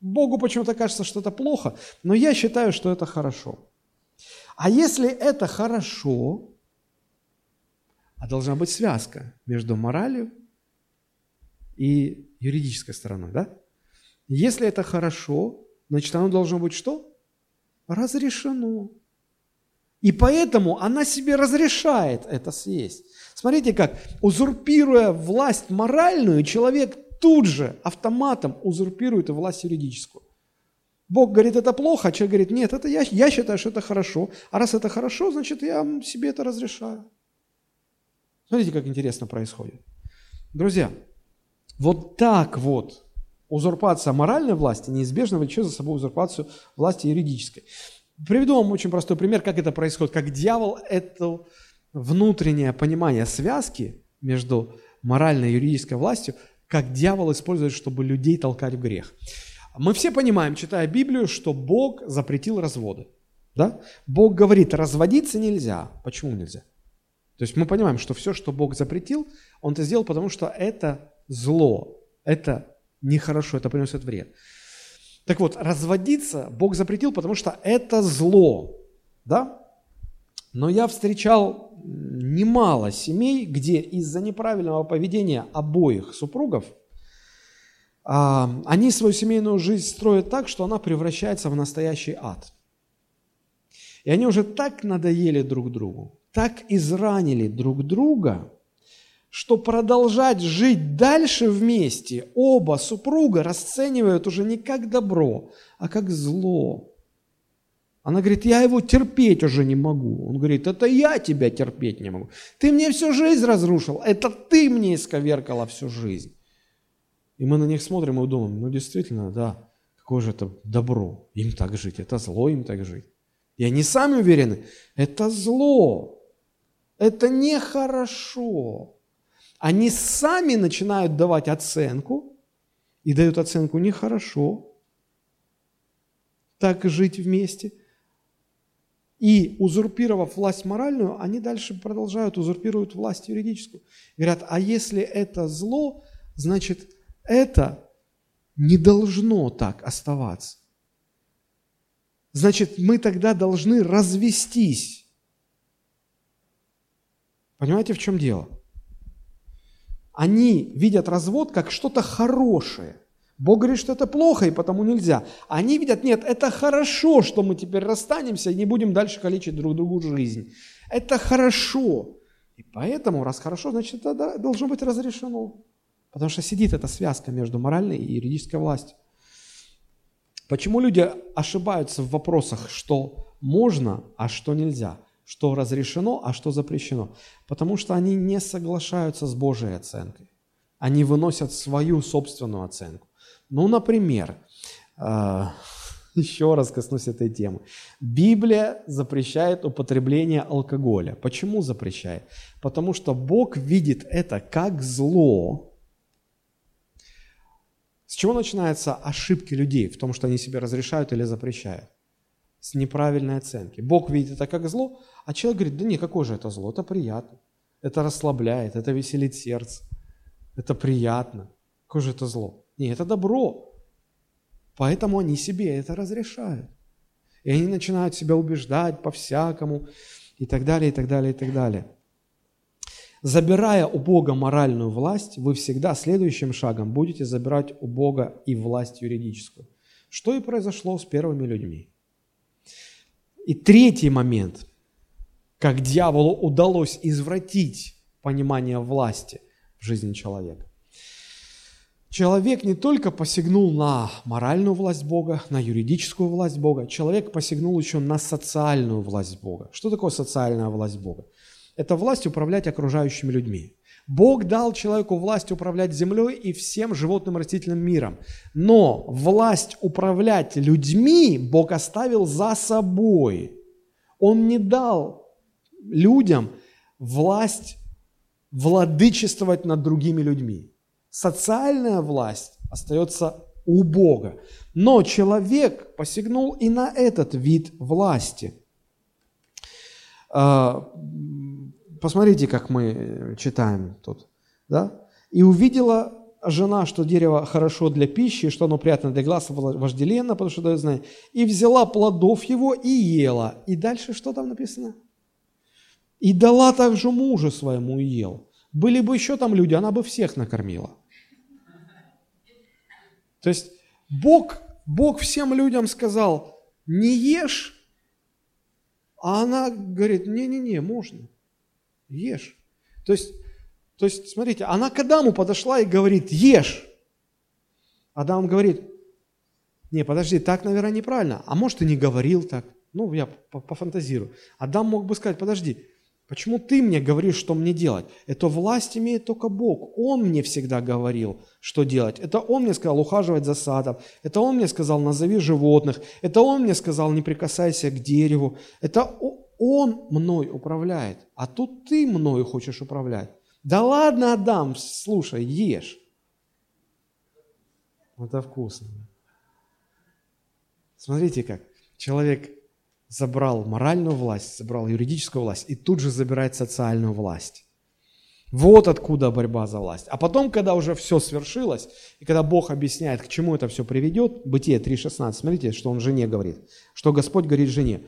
Богу почему-то кажется, что это плохо, но я считаю, что это хорошо. А если это хорошо, а должна быть связка между моралью и юридической стороной, да? Если это хорошо, значит оно должно быть что? Разрешено. И поэтому она себе разрешает это съесть. Смотрите как, узурпируя власть моральную, человек тут же автоматом узурпирует власть юридическую. Бог говорит, это плохо, а человек говорит, нет, это я, я считаю, что это хорошо. А раз это хорошо, значит, я себе это разрешаю. Смотрите, как интересно происходит. Друзья, вот так вот узурпация моральной власти неизбежно влечет за собой узурпацию власти юридической. Приведу вам очень простой пример, как это происходит, как дьявол это внутреннее понимание связки между моральной и юридической властью, как дьявол использует, чтобы людей толкать в грех. Мы все понимаем, читая Библию, что Бог запретил разводы. Да? Бог говорит, разводиться нельзя. Почему нельзя? То есть мы понимаем, что все, что Бог запретил, Он это сделал, потому что это зло. Это нехорошо, это приносит вред. Так вот, разводиться Бог запретил, потому что это зло. Да? Но я встречал немало семей, где из-за неправильного поведения обоих супругов а, они свою семейную жизнь строят так, что она превращается в настоящий ад. И они уже так надоели друг другу, так изранили друг друга, что продолжать жить дальше вместе оба супруга расценивают уже не как добро, а как зло. Она говорит, я его терпеть уже не могу. Он говорит, это я тебя терпеть не могу. Ты мне всю жизнь разрушил, это ты мне исковеркала всю жизнь. И мы на них смотрим и думаем, ну действительно, да, какое же это добро им так жить, это зло им так жить. И они сами уверены, это зло, это нехорошо. Они сами начинают давать оценку и дают оценку нехорошо так жить вместе. И узурпировав власть моральную, они дальше продолжают, узурпируют власть юридическую. Говорят, а если это зло, значит, это не должно так оставаться. Значит, мы тогда должны развестись. Понимаете, в чем дело? Они видят развод как что-то хорошее. Бог говорит, что это плохо, и потому нельзя. Они видят, нет, это хорошо, что мы теперь расстанемся и не будем дальше калечить друг другу жизнь. Это хорошо. И поэтому, раз хорошо, значит, это должно быть разрешено. Потому что сидит эта связка между моральной и юридической властью. Почему люди ошибаются в вопросах, что можно, а что нельзя, что разрешено, а что запрещено? Потому что они не соглашаются с Божьей оценкой. Они выносят свою собственную оценку. Ну, например, э, еще раз коснусь этой темы. Библия запрещает употребление алкоголя. Почему запрещает? Потому что Бог видит это как зло, с чего начинаются ошибки людей в том, что они себе разрешают или запрещают? С неправильной оценки. Бог видит это как зло, а человек говорит, да не, какое же это зло? Это приятно. Это расслабляет, это веселит сердце. Это приятно. Какое же это зло? Не, это добро. Поэтому они себе это разрешают. И они начинают себя убеждать по-всякому и так далее, и так далее, и так далее. Забирая у Бога моральную власть, вы всегда следующим шагом будете забирать у Бога и власть юридическую. Что и произошло с первыми людьми. И третий момент, как дьяволу удалось извратить понимание власти в жизни человека. Человек не только посягнул на моральную власть Бога, на юридическую власть Бога, человек посягнул еще на социальную власть Бога. Что такое социальная власть Бога? это власть управлять окружающими людьми. Бог дал человеку власть управлять землей и всем животным растительным миром. Но власть управлять людьми Бог оставил за собой. Он не дал людям власть владычествовать над другими людьми. Социальная власть остается у Бога. Но человек посягнул и на этот вид власти. Посмотрите, как мы читаем тут. Да? «И увидела жена, что дерево хорошо для пищи, что оно приятно для глаз, вожделенно, потому что дает знание, и взяла плодов его и ела». И дальше что там написано? «И дала также мужу своему и ел». Были бы еще там люди, она бы всех накормила. То есть Бог, Бог всем людям сказал, не ешь, а она говорит, не-не-не, можно ешь. То есть, то есть, смотрите, она к Адаму подошла и говорит, ешь. Адам говорит, не, подожди, так, наверное, неправильно. А может, и не говорил так. Ну, я пофантазирую. Адам мог бы сказать, подожди, почему ты мне говоришь, что мне делать? Это власть имеет только Бог. Он мне всегда говорил, что делать. Это Он мне сказал ухаживать за садом. Это Он мне сказал назови животных. Это Он мне сказал не прикасайся к дереву. Это он мной управляет, а тут ты мною хочешь управлять. Да ладно, Адам, слушай, ешь. Это вкусно. Смотрите как. Человек забрал моральную власть, забрал юридическую власть и тут же забирает социальную власть. Вот откуда борьба за власть. А потом, когда уже все свершилось, и когда Бог объясняет, к чему это все приведет, Бытие 3.16, смотрите, что он жене говорит, что Господь говорит жене.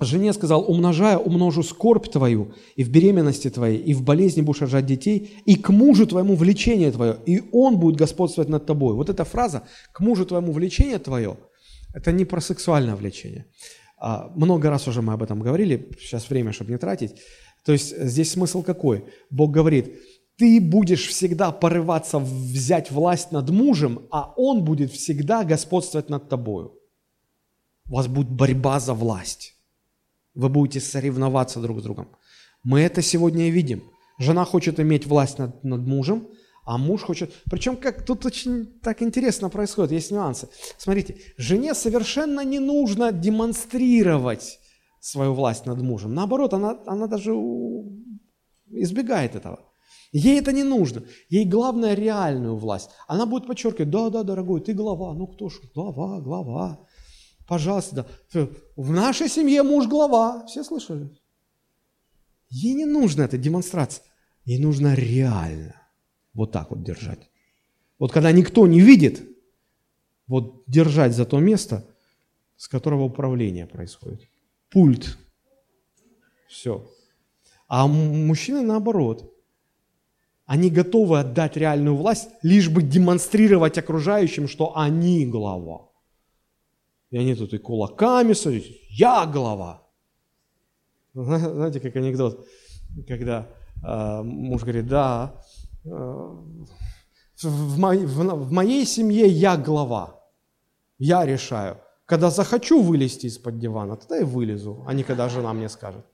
Жене сказал, умножая, умножу скорбь твою, и в беременности твоей, и в болезни будешь рожать детей, и к мужу твоему влечение твое, и он будет господствовать над тобой. Вот эта фраза «к мужу твоему влечение твое» – это не про сексуальное влечение. А, много раз уже мы об этом говорили, сейчас время, чтобы не тратить. То есть здесь смысл какой? Бог говорит, ты будешь всегда порываться взять власть над мужем, а он будет всегда господствовать над тобою. У вас будет борьба за власть. Вы будете соревноваться друг с другом. Мы это сегодня и видим. Жена хочет иметь власть над, над мужем, а муж хочет... Причем как тут очень так интересно происходит, есть нюансы. Смотрите, жене совершенно не нужно демонстрировать свою власть над мужем. Наоборот, она, она даже избегает этого. Ей это не нужно. Ей главное реальную власть. Она будет подчеркивать, да, да, дорогой, ты глава. Ну кто ж, глава, глава. Пожалуйста, да. В нашей семье муж глава. Все слышали? Ей не нужно эта демонстрация. Ей нужно реально вот так вот держать. Вот когда никто не видит, вот держать за то место, с которого управление происходит пульт. Все. А мужчины наоборот. Они готовы отдать реальную власть, лишь бы демонстрировать окружающим, что они глава. И они тут и кулаками судят, я глава. Знаете, как анекдот, когда э, муж говорит, да, э, в, моей, в, в моей семье я глава, я решаю. Когда захочу вылезти из-под дивана, тогда и вылезу, а не когда жена мне скажет.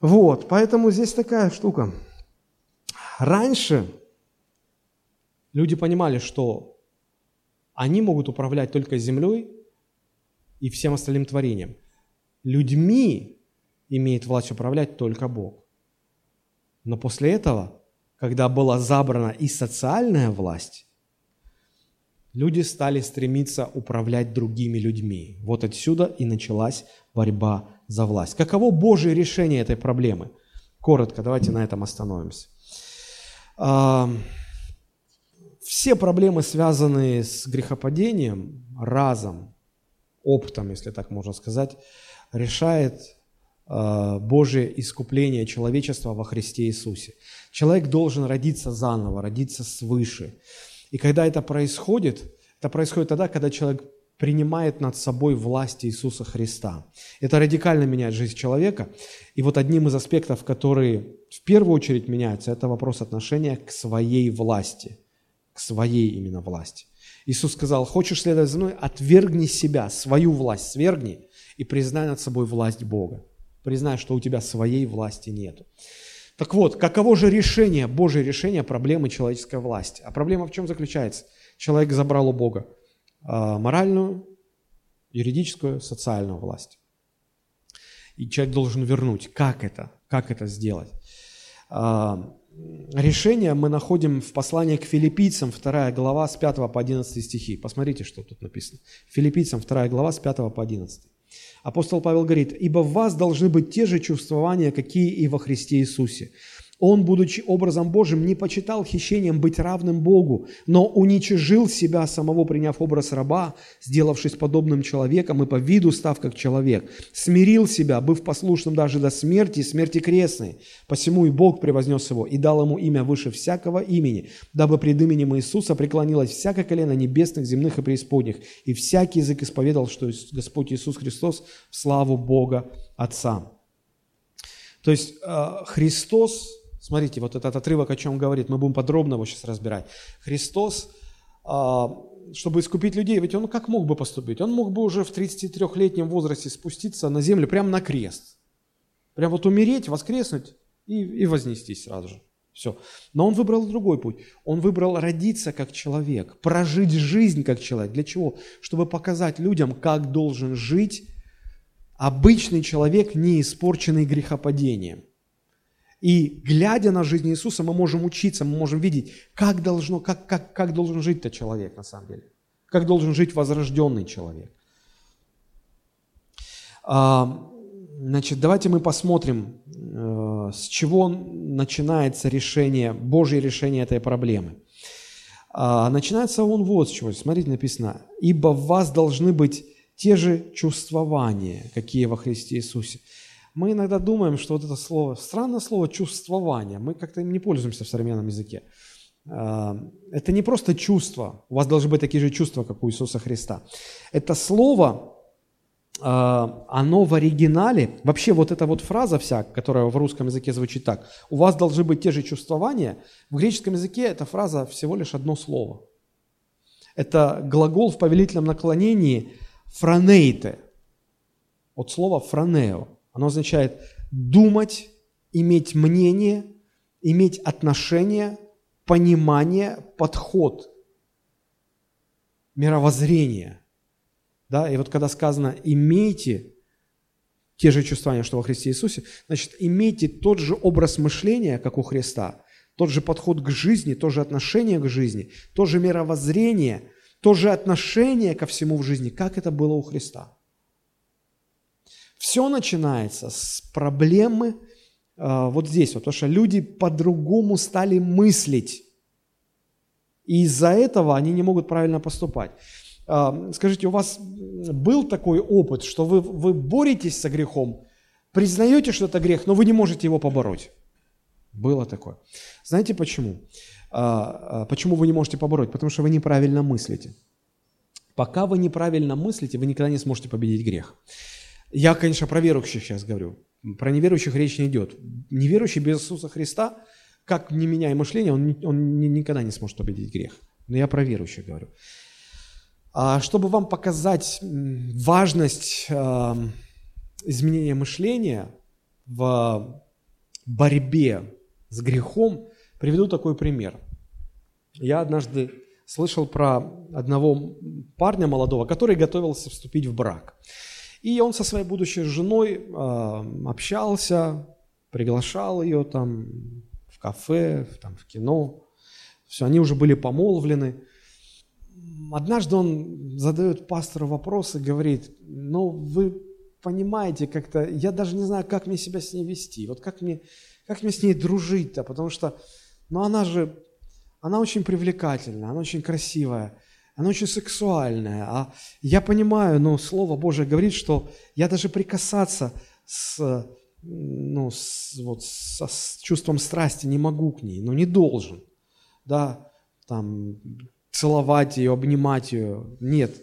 Вот, поэтому здесь такая штука. Раньше люди понимали, что они могут управлять только землей и всем остальным творением. Людьми имеет власть управлять только Бог. Но после этого, когда была забрана и социальная власть, люди стали стремиться управлять другими людьми. Вот отсюда и началась борьба за власть. Каково Божье решение этой проблемы? Коротко, давайте на этом остановимся. Все проблемы, связанные с грехопадением, разом, оптом, если так можно сказать, решает а, Божье искупление человечества во Христе Иисусе. Человек должен родиться заново, родиться свыше. И когда это происходит, это происходит тогда, когда человек принимает над собой власть Иисуса Христа. Это радикально меняет жизнь человека. И вот одним из аспектов, которые в первую очередь меняются, это вопрос отношения к своей власти, к своей именно власти. Иисус сказал, хочешь следовать за мной, отвергни себя, свою власть свергни и признай над собой власть Бога. Признай, что у тебя своей власти нету. Так вот, каково же решение, Божье решение проблемы человеческой власти? А проблема в чем заключается? Человек забрал у Бога а, моральную, юридическую, социальную власть. И человек должен вернуть. Как это? Как это сделать? Решение мы находим в послании к филиппийцам, 2 глава, с 5 по 11 стихи. Посмотрите, что тут написано. Филиппийцам, 2 глава, с 5 по 11. Апостол Павел говорит, «Ибо в вас должны быть те же чувствования, какие и во Христе Иисусе, он, будучи образом Божьим, не почитал хищением быть равным Богу, но уничижил себя самого, приняв образ раба, сделавшись подобным человеком и по виду став как человек. Смирил себя, быв послушным даже до смерти, смерти крестной. Посему и Бог превознес его и дал ему имя выше всякого имени, дабы пред именем Иисуса преклонилось всякое колено небесных, земных и преисподних, и всякий язык исповедал, что Господь Иисус Христос в славу Бога Отца. То есть э, Христос Смотрите, вот этот отрывок о чем говорит, мы будем подробно его сейчас разбирать. Христос, а, чтобы искупить людей, ведь он как мог бы поступить? Он мог бы уже в 33-летнем возрасте спуститься на землю прямо на крест. Прям вот умереть, воскреснуть и, и вознестись сразу же. Все. Но он выбрал другой путь. Он выбрал родиться как человек, прожить жизнь как человек. Для чего? Чтобы показать людям, как должен жить обычный человек, не испорченный грехопадением. И глядя на жизнь Иисуса, мы можем учиться, мы можем видеть, как, должно, как, как, как должен жить этот человек на самом деле. Как должен жить возрожденный человек. А, Значит, давайте мы посмотрим, э, с чего начинается решение, Божье решение этой проблемы. А, начинается он вот с чего. Смотрите, написано, «Ибо в вас должны быть те же чувствования, какие во Христе Иисусе». Мы иногда думаем, что вот это слово, странное слово «чувствование», мы как-то им не пользуемся в современном языке. А, это не просто чувство, у вас должны быть такие же чувства, как у Иисуса Христа. Это слово а, оно в оригинале, вообще вот эта вот фраза вся, которая в русском языке звучит так, у вас должны быть те же чувствования, в греческом языке эта фраза всего лишь одно слово. Это глагол в повелительном наклонении франейте, от слова франео. Оно означает думать, иметь мнение, иметь отношение, понимание, подход, мировоззрение – да? И вот когда сказано «имейте те же чувствования, что во Христе Иисусе», значит, имейте тот же образ мышления, как у Христа, тот же подход к жизни, то же отношение к жизни, то же мировоззрение, то же отношение ко всему в жизни, как это было у Христа. Все начинается с проблемы э, вот здесь, вот, потому что люди по-другому стали мыслить. И из-за этого они не могут правильно поступать. Скажите, у вас был такой опыт, что вы, вы боретесь со грехом, признаете, что это грех, но вы не можете его побороть? Было такое. Знаете почему? А, а, почему вы не можете побороть? Потому что вы неправильно мыслите. Пока вы неправильно мыслите, вы никогда не сможете победить грех. Я, конечно, про верующих сейчас говорю. Про неверующих речь не идет. Неверующий без Иисуса Христа, как не меняя мышление, он, он никогда не сможет победить грех. Но я про верующих говорю. А, чтобы вам показать важность изменения мышления в борьбе с грехом, приведу такой пример. Я однажды слышал про одного парня молодого, который готовился вступить в брак. И он со своей будущей женой общался, приглашал ее там в кафе, там, в кино. Все, они уже были помолвлены однажды он задает пастору вопрос и говорит, ну вы понимаете как-то, я даже не знаю, как мне себя с ней вести, вот как мне, как мне с ней дружить-то, потому что, ну она же, она очень привлекательная, она очень красивая, она очень сексуальная, а я понимаю, ну, Слово Божие говорит, что я даже прикасаться с, ну, с, вот, со, с чувством страсти не могу к ней, но не должен, да, там, целовать ее, обнимать ее. Нет.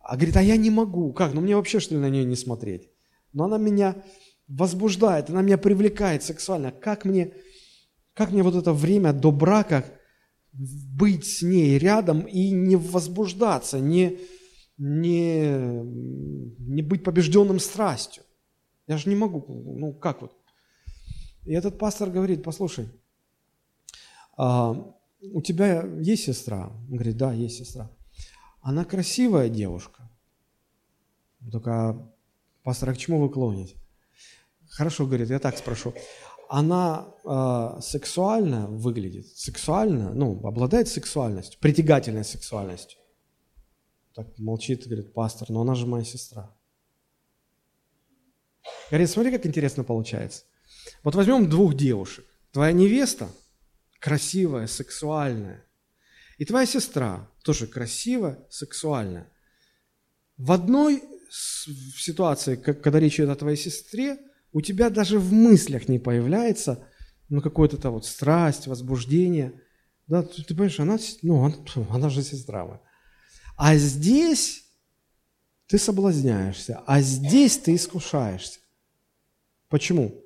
А говорит, а я не могу. Как? Ну мне вообще что ли на нее не смотреть? Но она меня возбуждает, она меня привлекает сексуально. Как мне, как мне вот это время до брака быть с ней рядом и не возбуждаться, не, не, не быть побежденным страстью? Я же не могу. Ну как вот? И этот пастор говорит, послушай, а, у тебя есть сестра? Он говорит, да, есть сестра. Она красивая девушка. Только, пастор, а к чему вы клоните? Хорошо, говорит, я так спрошу. Она э, сексуально выглядит, сексуально, ну, обладает сексуальностью, притягательной сексуальностью. Так молчит, говорит, пастор, но она же моя сестра. Говорит, смотри, как интересно получается. Вот возьмем двух девушек. Твоя невеста – красивая, сексуальная. И твоя сестра тоже красивая, сексуальная. В одной ситуации, когда речь идет о твоей сестре, у тебя даже в мыслях не появляется ну, какое-то вот страсть, возбуждение. Да, ты, ты понимаешь, она, ну, она, она же сестра моя. А здесь ты соблазняешься, а здесь ты искушаешься. Почему?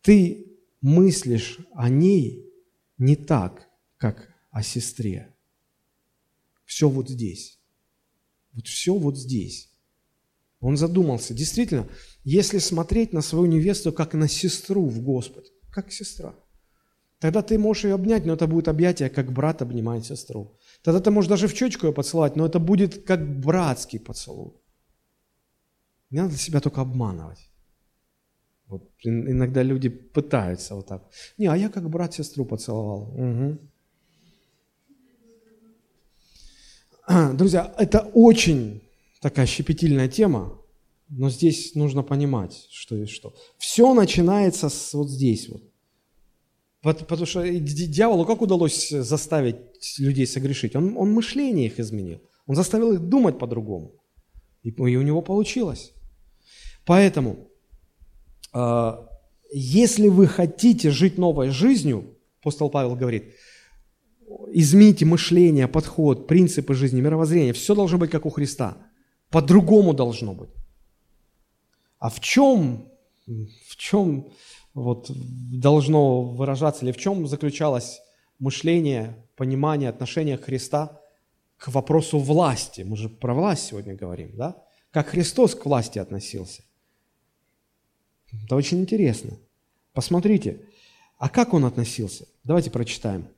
Ты мыслишь о ней не так, как о сестре. Все вот здесь. Вот все вот здесь. Он задумался. Действительно, если смотреть на свою невесту как на сестру в Господе, как сестра, тогда ты можешь ее обнять, но это будет объятие, как брат обнимает сестру. Тогда ты можешь даже в чечку ее поцеловать, но это будет как братский поцелуй. Не надо себя только обманывать. Вот иногда люди пытаются вот так. Не, а я как брат сестру поцеловал. Угу. Друзья, это очень такая щепетильная тема. Но здесь нужно понимать, что и что. Все начинается с вот здесь вот. Потому что дьяволу как удалось заставить людей согрешить? Он, он мышление их изменил. Он заставил их думать по-другому. И, и у него получилось. Поэтому, э, если вы хотите жить новой жизнью, апостол Павел говорит, измените мышление, подход, принципы жизни, мировоззрение. Все должно быть как у Христа. По-другому должно быть. А в чем, в чем вот должно выражаться, или в чем заключалось мышление, понимание, отношение Христа к вопросу власти? Мы же про власть сегодня говорим, да? Как Христос к власти относился? Это очень интересно. Посмотрите, а как он относился? Давайте прочитаем.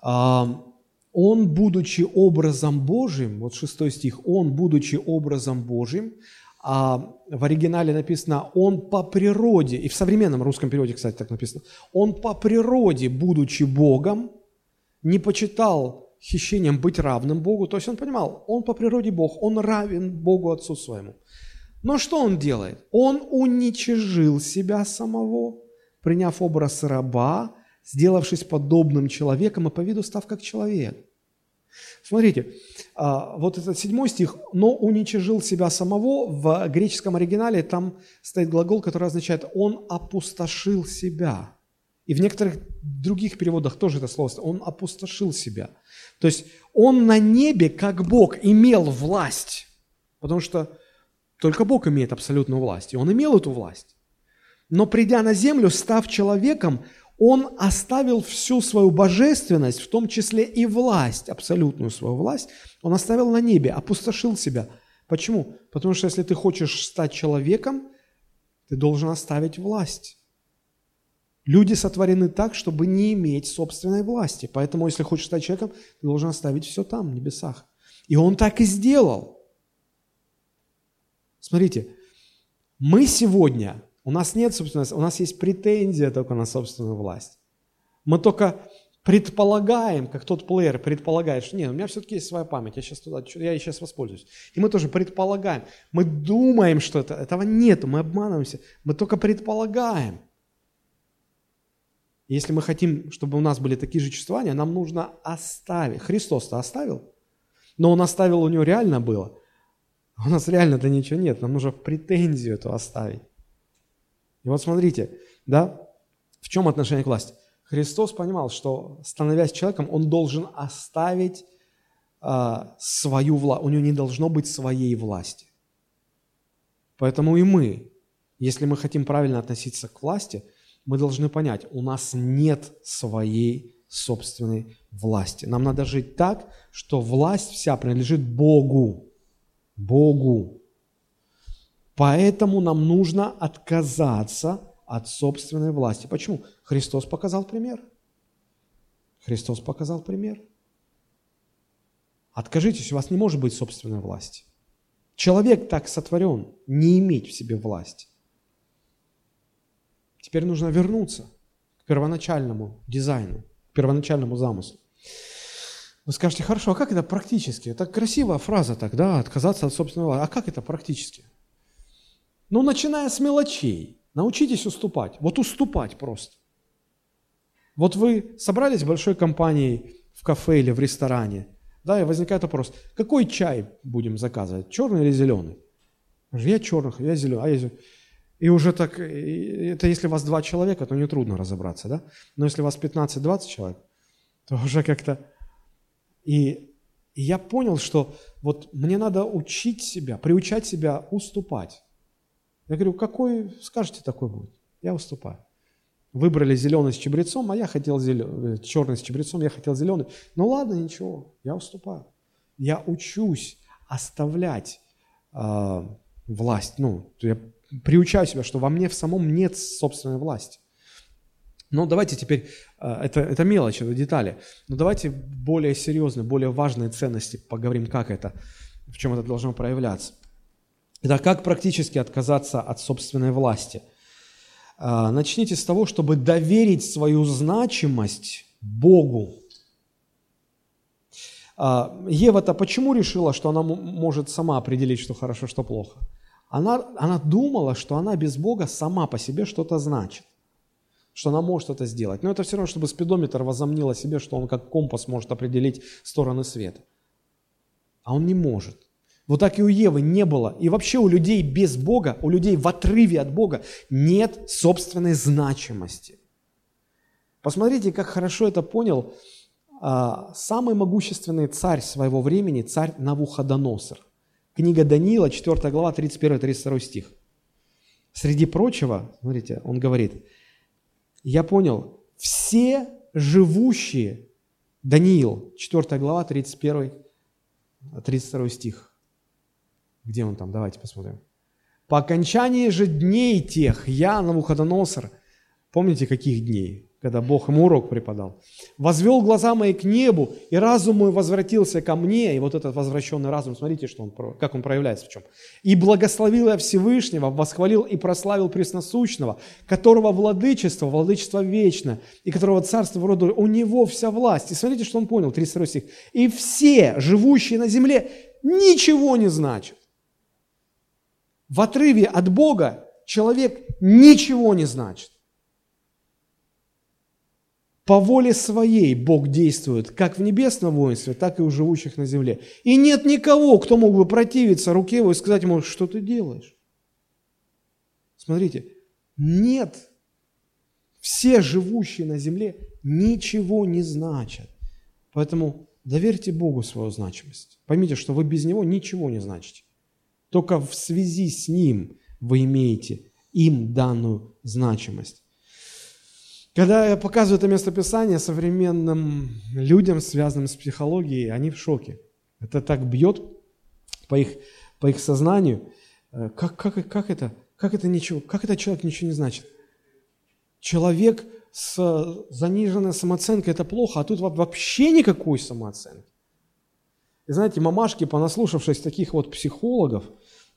Он, будучи образом Божьим, вот шестой стих, он, будучи образом Божьим, а в оригинале написано «он по природе», и в современном русском переводе, кстати, так написано, «он по природе, будучи Богом, не почитал хищением быть равным Богу». То есть он понимал, он по природе Бог, он равен Богу Отцу своему. Но что он делает? Он уничижил себя самого, приняв образ раба, сделавшись подобным человеком и по виду став как человек. Смотрите, а, вот этот седьмой стих, но уничижил себя самого, в греческом оригинале там стоит глагол, который означает «он опустошил себя». И в некоторых других переводах тоже это слово, он опустошил себя. То есть он на небе, как Бог, имел власть, потому что только Бог имеет абсолютную власть, и он имел эту власть. Но придя на землю, став человеком, он оставил всю свою божественность, в том числе и власть, абсолютную свою власть, он оставил на небе, опустошил себя. Почему? Потому что если ты хочешь стать человеком, ты должен оставить власть. Люди сотворены так, чтобы не иметь собственной власти. Поэтому, если хочешь стать человеком, ты должен оставить все там, в небесах. И он так и сделал. Смотрите, мы сегодня у нас нет собственности, у нас есть претензия только на собственную власть. Мы только предполагаем, как тот плеер предполагает, что нет, у меня все-таки есть своя память, я сейчас туда, я сейчас воспользуюсь. И мы тоже предполагаем. Мы думаем, что это, этого нет, мы обманываемся. Мы только предполагаем. Если мы хотим, чтобы у нас были такие же чувствования, нам нужно оставить. Христос-то оставил, но Он оставил, у Него реально было. У нас реально-то ничего нет, нам нужно претензию эту оставить. И вот смотрите, да, в чем отношение к власти? Христос понимал, что, становясь человеком, он должен оставить а, свою власть, у него не должно быть своей власти. Поэтому и мы, если мы хотим правильно относиться к власти, мы должны понять, у нас нет своей собственной власти. Нам надо жить так, что власть вся принадлежит Богу. Богу. Поэтому нам нужно отказаться от собственной власти. Почему? Христос показал пример. Христос показал пример. Откажитесь, у вас не может быть собственной власти. Человек так сотворен, не иметь в себе власти. Теперь нужно вернуться к первоначальному дизайну, к первоначальному замыслу. Вы скажете, хорошо, а как это практически? Это красивая фраза так, да, отказаться от собственной власти. А как это практически? Ну, начиная с мелочей. Научитесь уступать. Вот уступать просто. Вот вы собрались большой компанией в кафе или в ресторане, да, и возникает вопрос, какой чай будем заказывать, черный или зеленый? Я черный, я зеленый, а я зеленый. И уже так, это если вас два человека, то нетрудно разобраться, да? Но если вас 15-20 человек, то уже как-то... И, и я понял, что вот мне надо учить себя, приучать себя уступать. Я говорю, какой, скажете, такой будет? Я уступаю. Выбрали зеленый с чабрецом, а я хотел зеленый, э, черный с чабрецом, я хотел зеленый. Ну ладно, ничего, я уступаю. Я учусь оставлять э, власть. Ну, я приучаю себя, что во мне в самом нет собственной власти. Но давайте теперь, э, это, это мелочь, это детали, но давайте более серьезные, более важные ценности поговорим, как это, в чем это должно проявляться. Итак, как практически отказаться от собственной власти? А, начните с того, чтобы доверить свою значимость Богу. А, Ева-то почему решила, что она может сама определить, что хорошо, что плохо? Она, она думала, что она без Бога сама по себе что-то значит, что она может это сделать. Но это все равно, чтобы спидометр возомнил о себе, что он как компас может определить стороны света. А он не может. Вот так и у Евы не было. И вообще у людей без Бога, у людей в отрыве от Бога нет собственной значимости. Посмотрите, как хорошо это понял а, самый могущественный царь своего времени, царь Навуходоносор. Книга Даниила, 4 глава, 31-32 стих. Среди прочего, смотрите, он говорит, я понял, все живущие, Даниил, 4 глава, 31, 32 стих. Где он там? Давайте посмотрим. По окончании же дней тех я, Навуходоносор, помните, каких дней? когда Бог ему урок преподал. «Возвел глаза мои к небу, и разум мой возвратился ко мне». И вот этот возвращенный разум, смотрите, что он, как он проявляется в чем. «И благословил я Всевышнего, восхвалил и прославил Пресносущного, которого владычество, владычество вечно, и которого царство в роду, у него вся власть». И смотрите, что он понял, 32 стих. «И все, живущие на земле, ничего не значат». В отрыве от Бога человек ничего не значит. По воле своей Бог действует как в небесном воинстве, так и у живущих на земле. И нет никого, кто мог бы противиться руке его и сказать ему, что ты делаешь. Смотрите, нет. Все живущие на земле ничего не значат. Поэтому доверьте Богу свою значимость. Поймите, что вы без Него ничего не значите. Только в связи с Ним вы имеете им данную значимость. Когда я показываю это местописание современным людям, связанным с психологией, они в шоке. Это так бьет по их, по их сознанию. Э, как, как, как это? Как это ничего? Как это человек ничего не значит? Человек с заниженной самооценкой – это плохо, а тут вообще никакой самооценки. И знаете, мамашки, понаслушавшись таких вот психологов –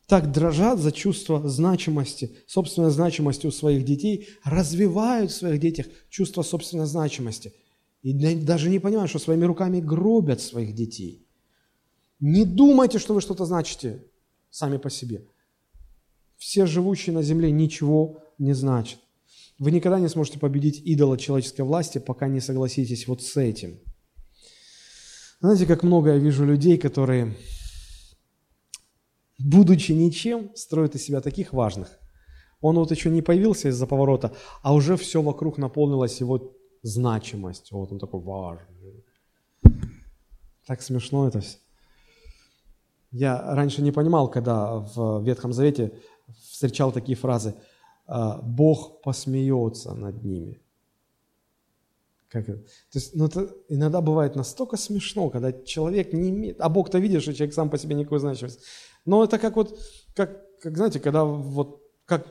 так дрожат за чувство значимости, собственной значимости у своих детей, развивают в своих детях чувство собственной значимости. И даже не понимают, что своими руками гробят своих детей. Не думайте, что вы что-то значите сами по себе. Все живущие на земле ничего не значат. Вы никогда не сможете победить идола человеческой власти, пока не согласитесь вот с этим. Знаете, как много я вижу людей, которые будучи ничем, строит из себя таких важных. Он вот еще не появился из-за поворота, а уже все вокруг наполнилось его значимость. Вот он такой важный. Так смешно это все. Я раньше не понимал, когда в Ветхом Завете встречал такие фразы «А, «Бог посмеется над ними». Как это? То есть, ну, это иногда бывает настолько смешно, когда человек не имеет, а Бог-то видит, что человек сам по себе никакой значимости. Но это как вот, как, как знаете, когда вот, как,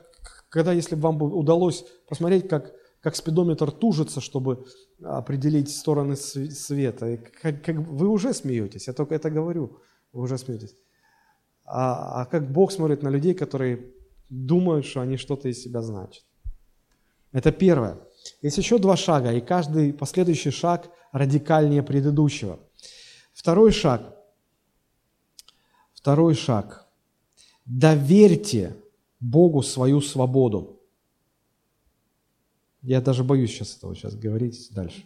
когда если бы вам удалось посмотреть, как, как спидометр тужится, чтобы определить стороны света, и как, как, вы уже смеетесь, я только это говорю, вы уже смеетесь. А, а как Бог смотрит на людей, которые думают, что они что-то из себя значат. Это первое. Есть еще два шага, и каждый последующий шаг радикальнее предыдущего. Второй шаг – Второй шаг. Доверьте Богу свою свободу. Я даже боюсь сейчас этого сейчас говорить дальше.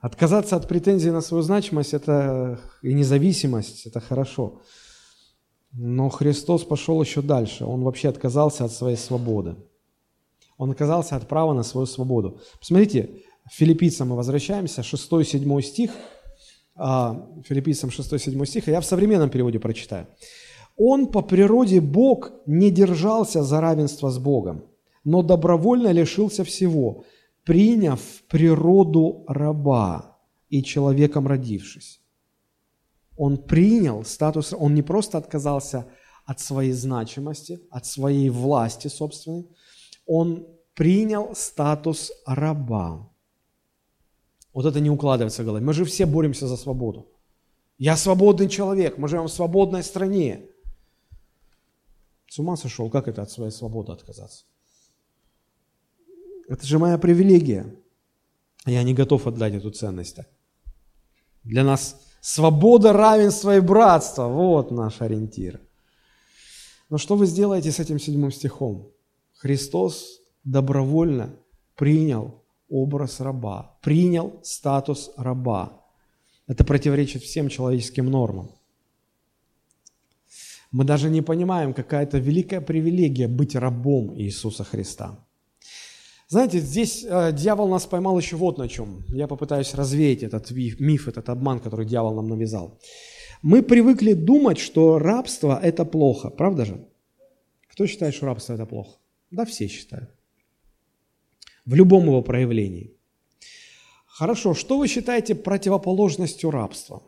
Отказаться от претензий на свою значимость это, и независимость – это хорошо. Но Христос пошел еще дальше. Он вообще отказался от своей свободы. Он отказался от права на свою свободу. Посмотрите, филиппийцам мы возвращаемся, 6-7 стих – филиппийцам 6-7 стих, я в современном переводе прочитаю. «Он по природе Бог не держался за равенство с Богом, но добровольно лишился всего, приняв природу раба и человеком родившись». Он принял статус, он не просто отказался от своей значимости, от своей власти собственной, он принял статус раба. Вот это не укладывается в голове. Мы же все боремся за свободу. Я свободный человек, мы живем в свободной стране. С ума сошел, как это от своей свободы отказаться? Это же моя привилегия. Я не готов отдать эту ценность. Для нас свобода, равенство и братство – вот наш ориентир. Но что вы сделаете с этим седьмым стихом? Христос добровольно принял образ раба, принял статус раба. Это противоречит всем человеческим нормам. Мы даже не понимаем, какая это великая привилегия быть рабом Иисуса Христа. Знаете, здесь э, дьявол нас поймал еще вот на чем. Я попытаюсь развеять этот миф, этот обман, который дьявол нам навязал. Мы привыкли думать, что рабство – это плохо, правда же? Кто считает, что рабство – это плохо? Да, все считают. В любом его проявлении. Хорошо, что вы считаете противоположностью рабства?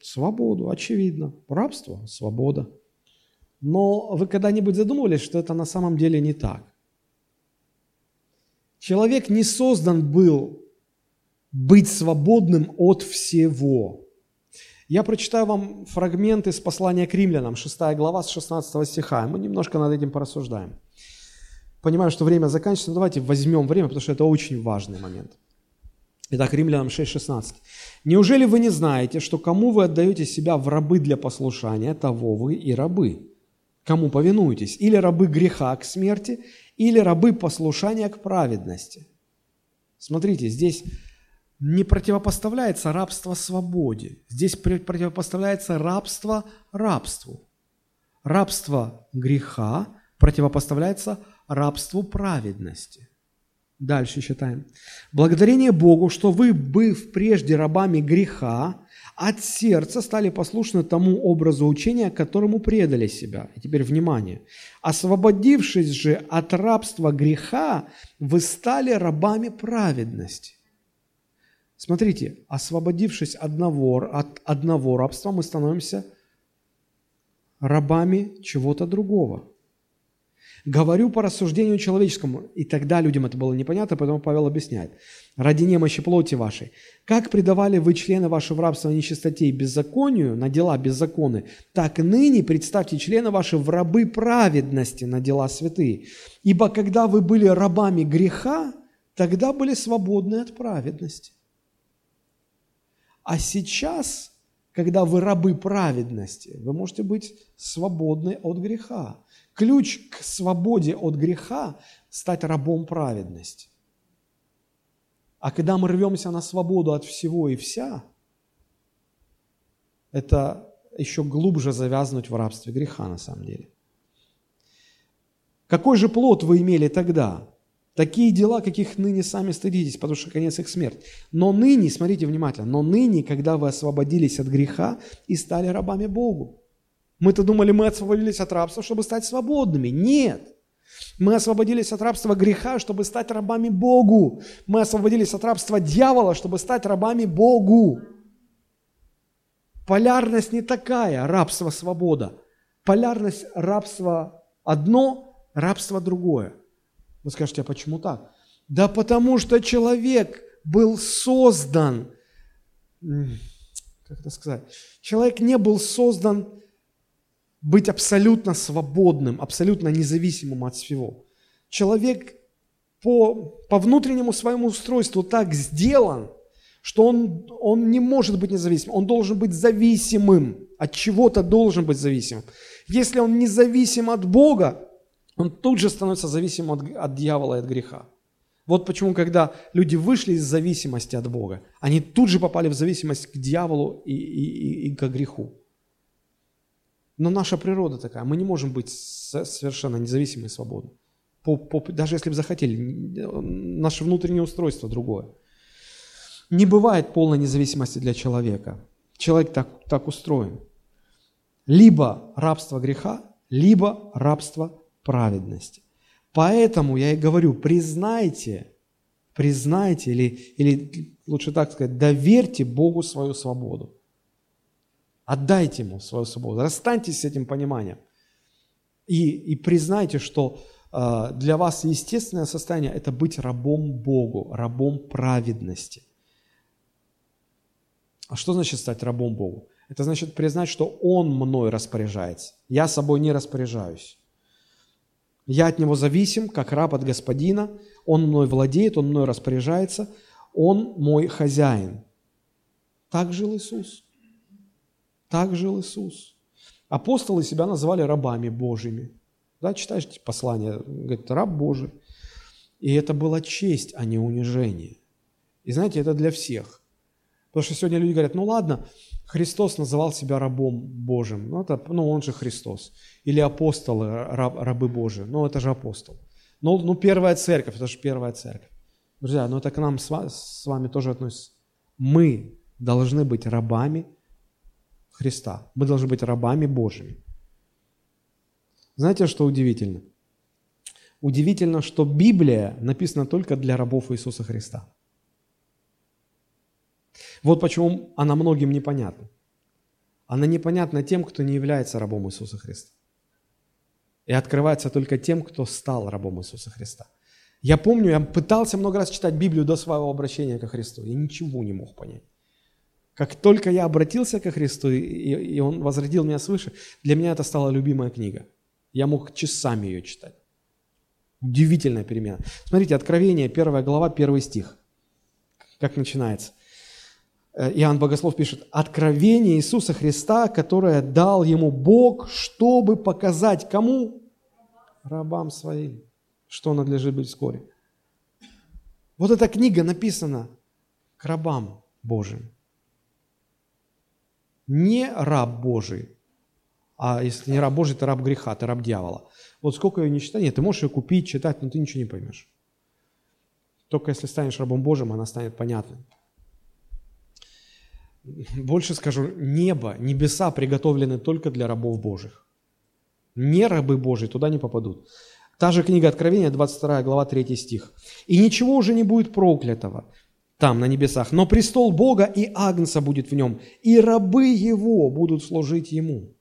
Свободу, очевидно. Рабство – свобода. Но вы когда-нибудь задумывались, что это на самом деле не так? Человек не создан был быть свободным от всего. Я прочитаю вам фрагмент из послания к римлянам, 6 глава с 16 стиха. Мы немножко над этим порассуждаем. Понимаю, что время заканчивается, давайте возьмем время, потому что это очень важный момент. Итак, Римлянам 6.16. «Неужели вы не знаете, что кому вы отдаете себя в рабы для послушания, того вы и рабы? Кому повинуетесь? Или рабы греха к смерти, или рабы послушания к праведности?» Смотрите, здесь не противопоставляется рабство свободе. Здесь противопоставляется рабство рабству. Рабство греха противопоставляется рабству праведности. Дальше читаем. «Благодарение Богу, что вы, быв прежде рабами греха, от сердца стали послушны тому образу учения, которому предали себя». И теперь внимание. «Освободившись же от рабства греха, вы стали рабами праведности». Смотрите, освободившись одного, от одного рабства, мы становимся рабами чего-то другого. Говорю по рассуждению человеческому. И тогда людям это было непонятно, поэтому Павел объясняет. Ради немощи плоти вашей. Как предавали вы члены вашего рабства нечистоте и беззаконию, на дела беззаконы, так ныне представьте члены ваши в рабы праведности на дела святые. Ибо когда вы были рабами греха, тогда были свободны от праведности. А сейчас, когда вы рабы праведности, вы можете быть свободны от греха. Ключ к свободе от греха – стать рабом праведности. А когда мы рвемся на свободу от всего и вся, это еще глубже завязнуть в рабстве греха на самом деле. Какой же плод вы имели тогда? Такие дела, каких ныне сами стыдитесь, потому что конец их смерть. Но ныне, смотрите внимательно, но ныне, когда вы освободились от греха и стали рабами Богу. Мы-то думали, мы освободились от рабства, чтобы стать свободными. Нет. Мы освободились от рабства греха, чтобы стать рабами Богу. Мы освободились от рабства дьявола, чтобы стать рабами Богу. Полярность не такая, рабство-свобода. Полярность рабства одно, рабство другое. Вы скажете, а почему так? Да потому что человек был создан, как это сказать, человек не был создан быть абсолютно свободным, абсолютно независимым от всего. Человек по, по внутреннему своему устройству так сделан, что он, он не может быть независимым, он должен быть зависимым, от чего-то должен быть зависимым. Если он независим от Бога, он тут же становится зависимым от, от дьявола и от греха. Вот почему, когда люди вышли из зависимости от Бога, они тут же попали в зависимость к дьяволу и, и, и, и к греху. Но наша природа такая, мы не можем быть совершенно независимы и свободны. По, по, даже если бы захотели, наше внутреннее устройство другое. Не бывает полной независимости для человека. Человек так, так устроен. Либо рабство греха, либо рабство праведности. Поэтому я и говорю, признайте, признайте, или, или лучше так сказать, доверьте Богу свою свободу. Отдайте Ему свою свободу. Расстаньтесь с этим пониманием. И, и признайте, что э, для вас естественное состояние – это быть рабом Богу, рабом праведности. А что значит стать рабом Богу? Это значит признать, что Он мной распоряжается. Я собой не распоряжаюсь. Я от него зависим, как раб от господина. Он мной владеет, он мной распоряжается. Он мой хозяин. Так жил Иисус. Так жил Иисус. Апостолы себя называли рабами Божьими. Да, читаешь послание, говорит, раб Божий. И это была честь, а не унижение. И знаете, это для всех. Потому что сегодня люди говорят, ну ладно, Христос называл себя рабом Божьим. Ну, это, ну он же Христос. Или апостолы, раб, рабы Божии. Ну, это же апостол. Ну, ну, первая церковь, это же первая церковь. Друзья, ну это к нам с вами тоже относится. Мы должны быть рабами Христа. Мы должны быть рабами Божьими. Знаете, что удивительно? Удивительно, что Библия написана только для рабов Иисуса Христа. Вот почему она многим непонятна. Она непонятна тем, кто не является рабом Иисуса Христа. И открывается только тем, кто стал рабом Иисуса Христа. Я помню, я пытался много раз читать Библию до своего обращения ко Христу. Я ничего не мог понять. Как только я обратился ко Христу, и, и Он возродил меня свыше, для меня это стала любимая книга. Я мог часами ее читать. Удивительная перемена. Смотрите, Откровение, первая глава, первый стих. Как начинается? Э, Иоанн Богослов пишет, «Откровение Иисуса Христа, которое дал ему Бог, чтобы показать кому? Рабам своим, что надлежит быть вскоре». Вот эта книга написана к рабам Божьим не раб Божий, а если не раб Божий, то раб греха, ты раб дьявола. Вот сколько ее не читай, нет, ты можешь ее купить, читать, но ты ничего не поймешь. Только если станешь рабом Божьим, она станет понятной. Больше скажу, небо, небеса приготовлены только для рабов Божьих. Не рабы Божьи туда не попадут. Та же книга Откровения, 22 глава, 3 стих. «И ничего уже не будет проклятого, там, на небесах. Но престол Бога и Агнца будет в нем, и рабы Его будут служить Ему.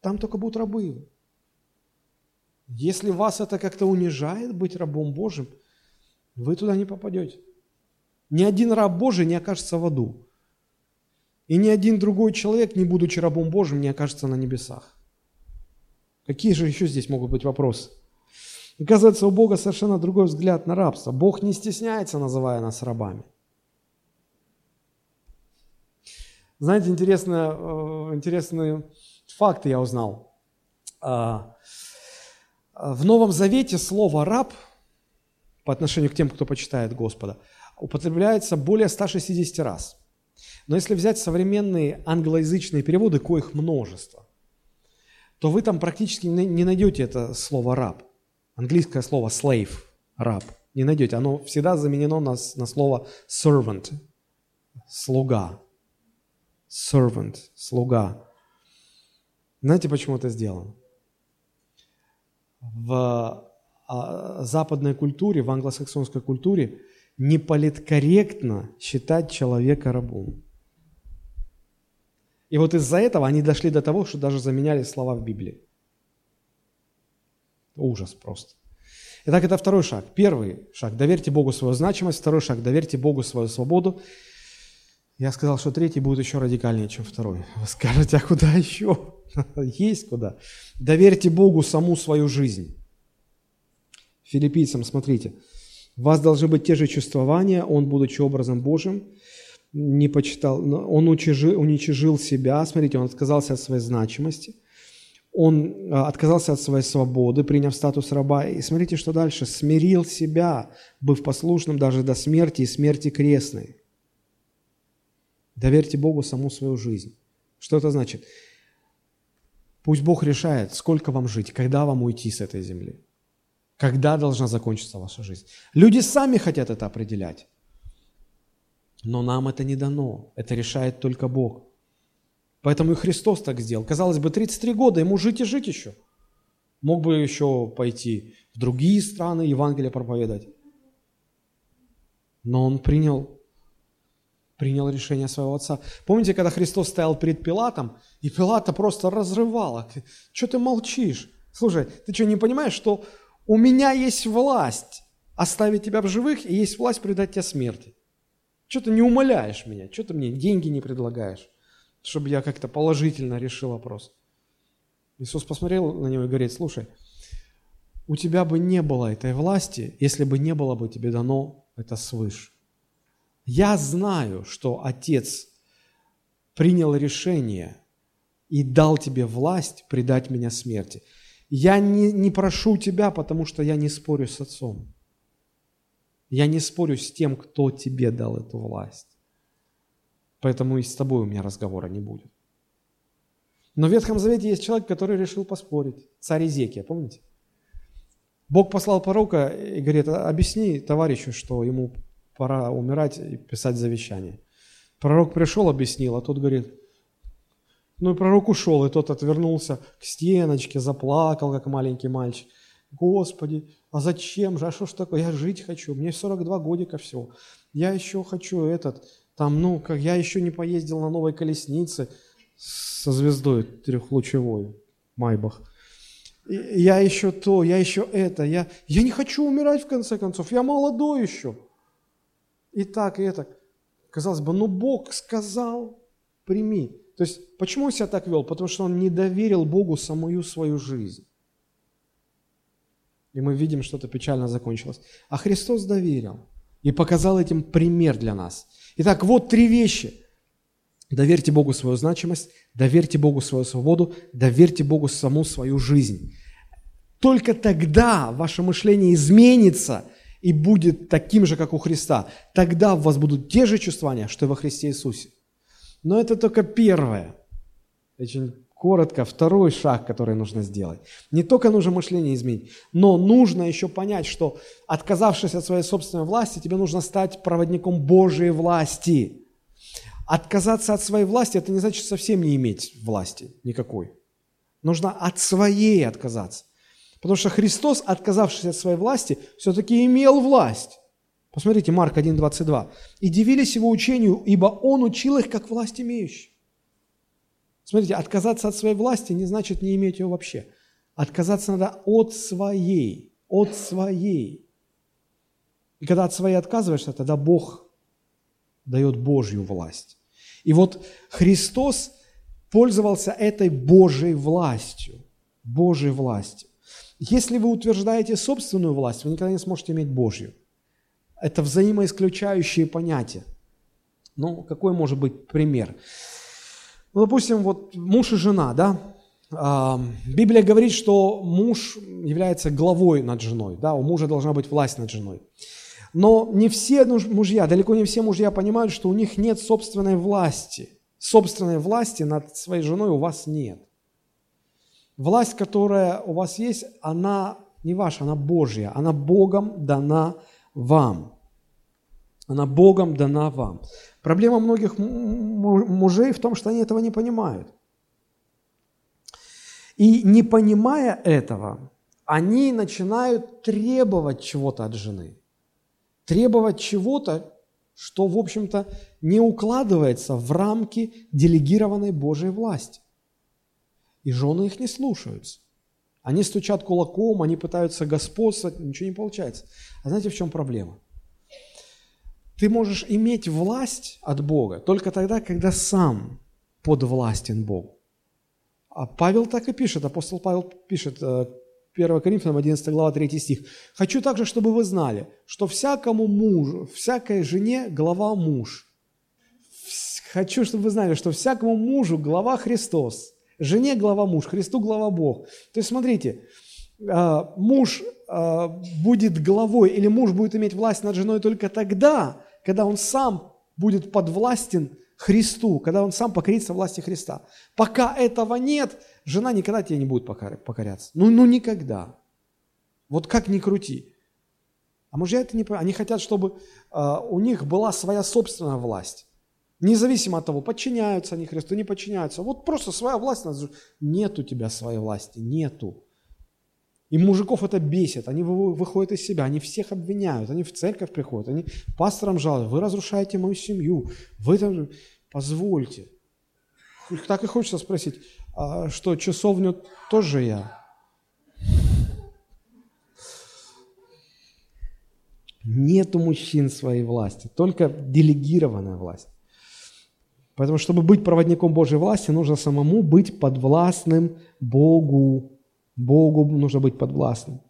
Там только будут рабы Его. Если вас это как-то унижает быть рабом Божьим, вы туда не попадете. Ни один раб Божий не окажется в аду. И ни один другой человек, не будучи рабом Божьим, не окажется на небесах. Какие же еще здесь могут быть вопросы? Оказывается, у Бога совершенно другой взгляд на рабство. Бог не стесняется, называя нас рабами. Знаете, интересно, э, интересные факты я узнал. А, в Новом Завете слово «раб» по отношению к тем, кто почитает Господа, употребляется более 160 раз. Но если взять современные англоязычные переводы, коих множество, то вы там практически не найдете это слово «раб». Английское слово «slave» – «раб». Не найдете. Оно всегда заменено на, на слово «servant» – «слуга» servant, слуга. Знаете, почему это сделано? В а, западной культуре, в англосаксонской культуре не политкорректно считать человека рабом. И вот из-за этого они дошли до того, что даже заменяли слова в Библии. Ужас просто. Итак, это второй шаг. Первый шаг – доверьте Богу свою значимость. Второй шаг – доверьте Богу свою свободу. Я сказал, что третий будет еще радикальнее, чем второй. Вы скажете, а куда еще? Есть куда. Доверьте Богу саму свою жизнь. Филиппийцам, смотрите. У вас должны быть те же чувствования, он, будучи образом Божьим, не почитал, он уничижил, себя, смотрите, он отказался от своей значимости, он а, отказался от своей свободы, приняв статус раба. И смотрите, что дальше. Смирил себя, быв послушным даже до смерти и смерти крестной. Доверьте Богу саму свою жизнь. Что это значит? Пусть Бог решает, сколько вам жить, когда вам уйти с этой земли. Когда должна закончиться ваша жизнь. Люди сами хотят это определять. Но нам это не дано. Это решает только Бог. Поэтому и Христос так сделал. Казалось бы, 33 года, ему жить и жить еще. Мог бы еще пойти в другие страны, Евангелие проповедать. Но он принял принял решение своего отца. Помните, когда Христос стоял перед Пилатом, и Пилата просто разрывало. Что ты молчишь? Слушай, ты что, не понимаешь, что у меня есть власть оставить тебя в живых, и есть власть предать тебя смерти? Что ты не умоляешь меня? Что ты мне деньги не предлагаешь, чтобы я как-то положительно решил вопрос? Иисус посмотрел на него и говорит, слушай, у тебя бы не было этой власти, если бы не было бы тебе дано это свыше. Я знаю, что Отец принял решение и дал тебе власть предать меня смерти. Я не, не прошу тебя, потому что я не спорю с отцом. Я не спорю с тем, кто тебе дал эту власть. Поэтому и с тобой у меня разговора не будет. Но в Ветхом Завете есть человек, который решил поспорить. Царь Изекия, помните? Бог послал пророка и говорит, объясни товарищу, что ему пора умирать и писать завещание. Пророк пришел, объяснил, а тот говорит, ну и пророк ушел, и тот отвернулся к стеночке, заплакал, как маленький мальчик. Господи, а зачем же, а что ж такое, я жить хочу, мне 42 годика всего. Я еще хочу этот, там, ну, как я еще не поездил на новой колеснице со звездой трехлучевой, Майбах. Я еще то, я еще это, я, я не хочу умирать в конце концов, я молодой еще. И так, и это. Казалось бы, ну Бог сказал, прими. То есть, почему он себя так вел? Потому что он не доверил Богу самую свою жизнь. И мы видим, что это печально закончилось. А Христос доверил и показал этим пример для нас. Итак, вот три вещи. Доверьте Богу свою значимость, доверьте Богу свою свободу, доверьте Богу саму свою жизнь. Только тогда ваше мышление изменится и будет таким же, как у Христа. Тогда у вас будут те же чувствования, что и во Христе Иисусе. Но это только первое. Очень коротко, второй шаг, который нужно сделать. Не только нужно мышление изменить, но нужно еще понять, что отказавшись от своей собственной власти, тебе нужно стать проводником Божьей власти. Отказаться от своей власти – это не значит совсем не иметь власти никакой. Нужно от своей отказаться. Потому что Христос, отказавшись от своей власти, все-таки имел власть. Посмотрите, Марк 1,22. «И дивились его учению, ибо он учил их, как власть имеющий». Смотрите, отказаться от своей власти не значит не иметь ее вообще. Отказаться надо от своей, от своей. И когда от своей отказываешься, тогда Бог дает Божью власть. И вот Христос пользовался этой Божьей властью, Божьей властью. Если вы утверждаете собственную власть, вы никогда не сможете иметь Божью. Это взаимоисключающие понятия. Ну, какой может быть пример? Ну, допустим, вот муж и жена, да? А, Библия говорит, что муж является главой над женой, да, у мужа должна быть власть над женой. Но не все мужья, далеко не все мужья понимают, что у них нет собственной власти. Собственной власти над своей женой у вас нет. Власть, которая у вас есть, она не ваша, она Божья. Она Богом дана вам. Она Богом дана вам. Проблема многих мужей в том, что они этого не понимают. И не понимая этого, они начинают требовать чего-то от жены. Требовать чего-то, что, в общем-то, не укладывается в рамки делегированной Божьей власти. И жены их не слушаются. Они стучат кулаком, они пытаются господствовать, ничего не получается. А знаете, в чем проблема? Ты можешь иметь власть от Бога только тогда, когда сам подвластен Богу. А Павел так и пишет, апостол Павел пишет, 1 э, Коринфянам 11 глава 3 стих. «Хочу также, чтобы вы знали, что всякому мужу, всякой жене глава муж. Хочу, чтобы вы знали, что всякому мужу глава Христос, Жене глава муж, Христу глава Бог. То есть смотрите, а, муж а, будет главой или муж будет иметь власть над женой только тогда, когда он сам будет подвластен Христу, когда он сам покорится власти Христа. Пока этого нет, жена никогда тебе не будет покоряться. Ну, ну никогда. Вот как ни крути. А мужья это не понимают. Они хотят, чтобы э, у них была своя собственная власть. Независимо от того, подчиняются они Христу, не подчиняются. Вот просто своя власть. Нет у тебя своей власти, нету. И мужиков это бесит, они выходят из себя, они всех обвиняют, они в церковь приходят, они пасторам жалуются, вы разрушаете мою семью, вы там, позвольте. Так и хочется спросить, а что, часовню тоже я? Нет у мужчин своей власти, только делегированная власть. Поэтому, чтобы быть проводником Божьей власти, нужно самому быть подвластным Богу. Богу нужно быть подвластным.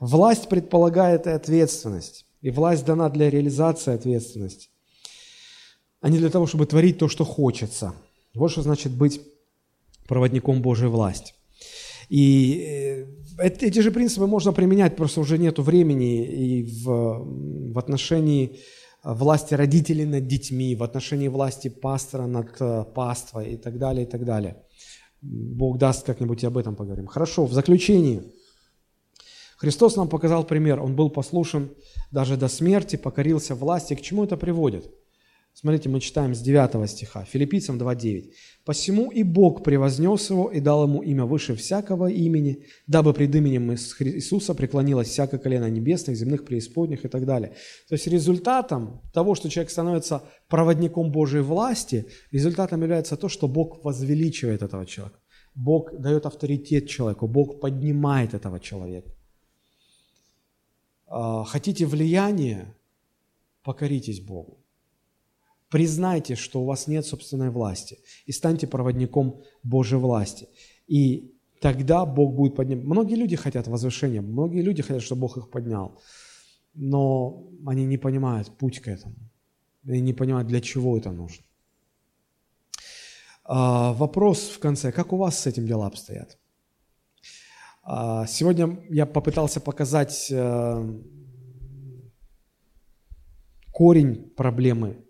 Власть предполагает и ответственность. И власть дана для реализации ответственности, а не для того, чтобы творить то, что хочется. Вот что значит быть проводником Божьей власти. И э, эти же принципы можно применять, просто уже нет времени и в, в отношении власти родителей над детьми, в отношении власти пастора над э, паствой и так далее, и так далее. Бог даст, как-нибудь и об этом поговорим. Хорошо, в заключении. Христос нам показал пример. Он был послушен даже до смерти, покорился власти. К чему это приводит? Смотрите, мы читаем с 9 стиха, Филиппийцам 2.9. «Посему и Бог превознес его и дал ему имя выше всякого имени, дабы пред именем Иисуса преклонилось всякое колено небесных, земных, преисподних» и так далее. То есть результатом того, что человек становится проводником Божьей власти, результатом является то, что Бог возвеличивает этого человека. Бог дает авторитет человеку, Бог поднимает этого человека. А, хотите влияния, покоритесь Богу. Признайте, что у вас нет собственной власти и станьте проводником Божьей власти. И тогда Бог будет поднимать. Многие люди хотят возвышения, многие люди хотят, чтобы Бог их поднял, но они не понимают путь к этому. Они не понимают, для чего это нужно. А, вопрос в конце. Как у вас с этим дела обстоят? А, сегодня я попытался показать э, корень проблемы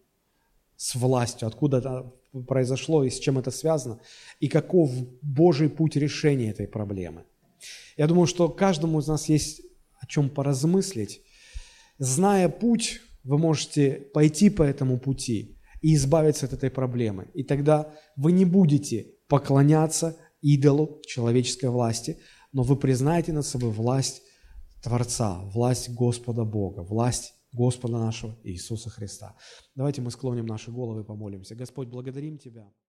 с властью, откуда это произошло и с чем это связано, и каков Божий путь решения этой проблемы. Я думаю, что каждому из нас есть о чем поразмыслить. Зная путь, вы можете пойти по этому пути и избавиться от этой проблемы. И тогда вы не будете поклоняться идолу человеческой власти, но вы признаете над собой власть Творца, власть Господа Бога, власть Господа нашего Иисуса Христа. Давайте мы склоним наши головы и помолимся. Господь, благодарим Тебя.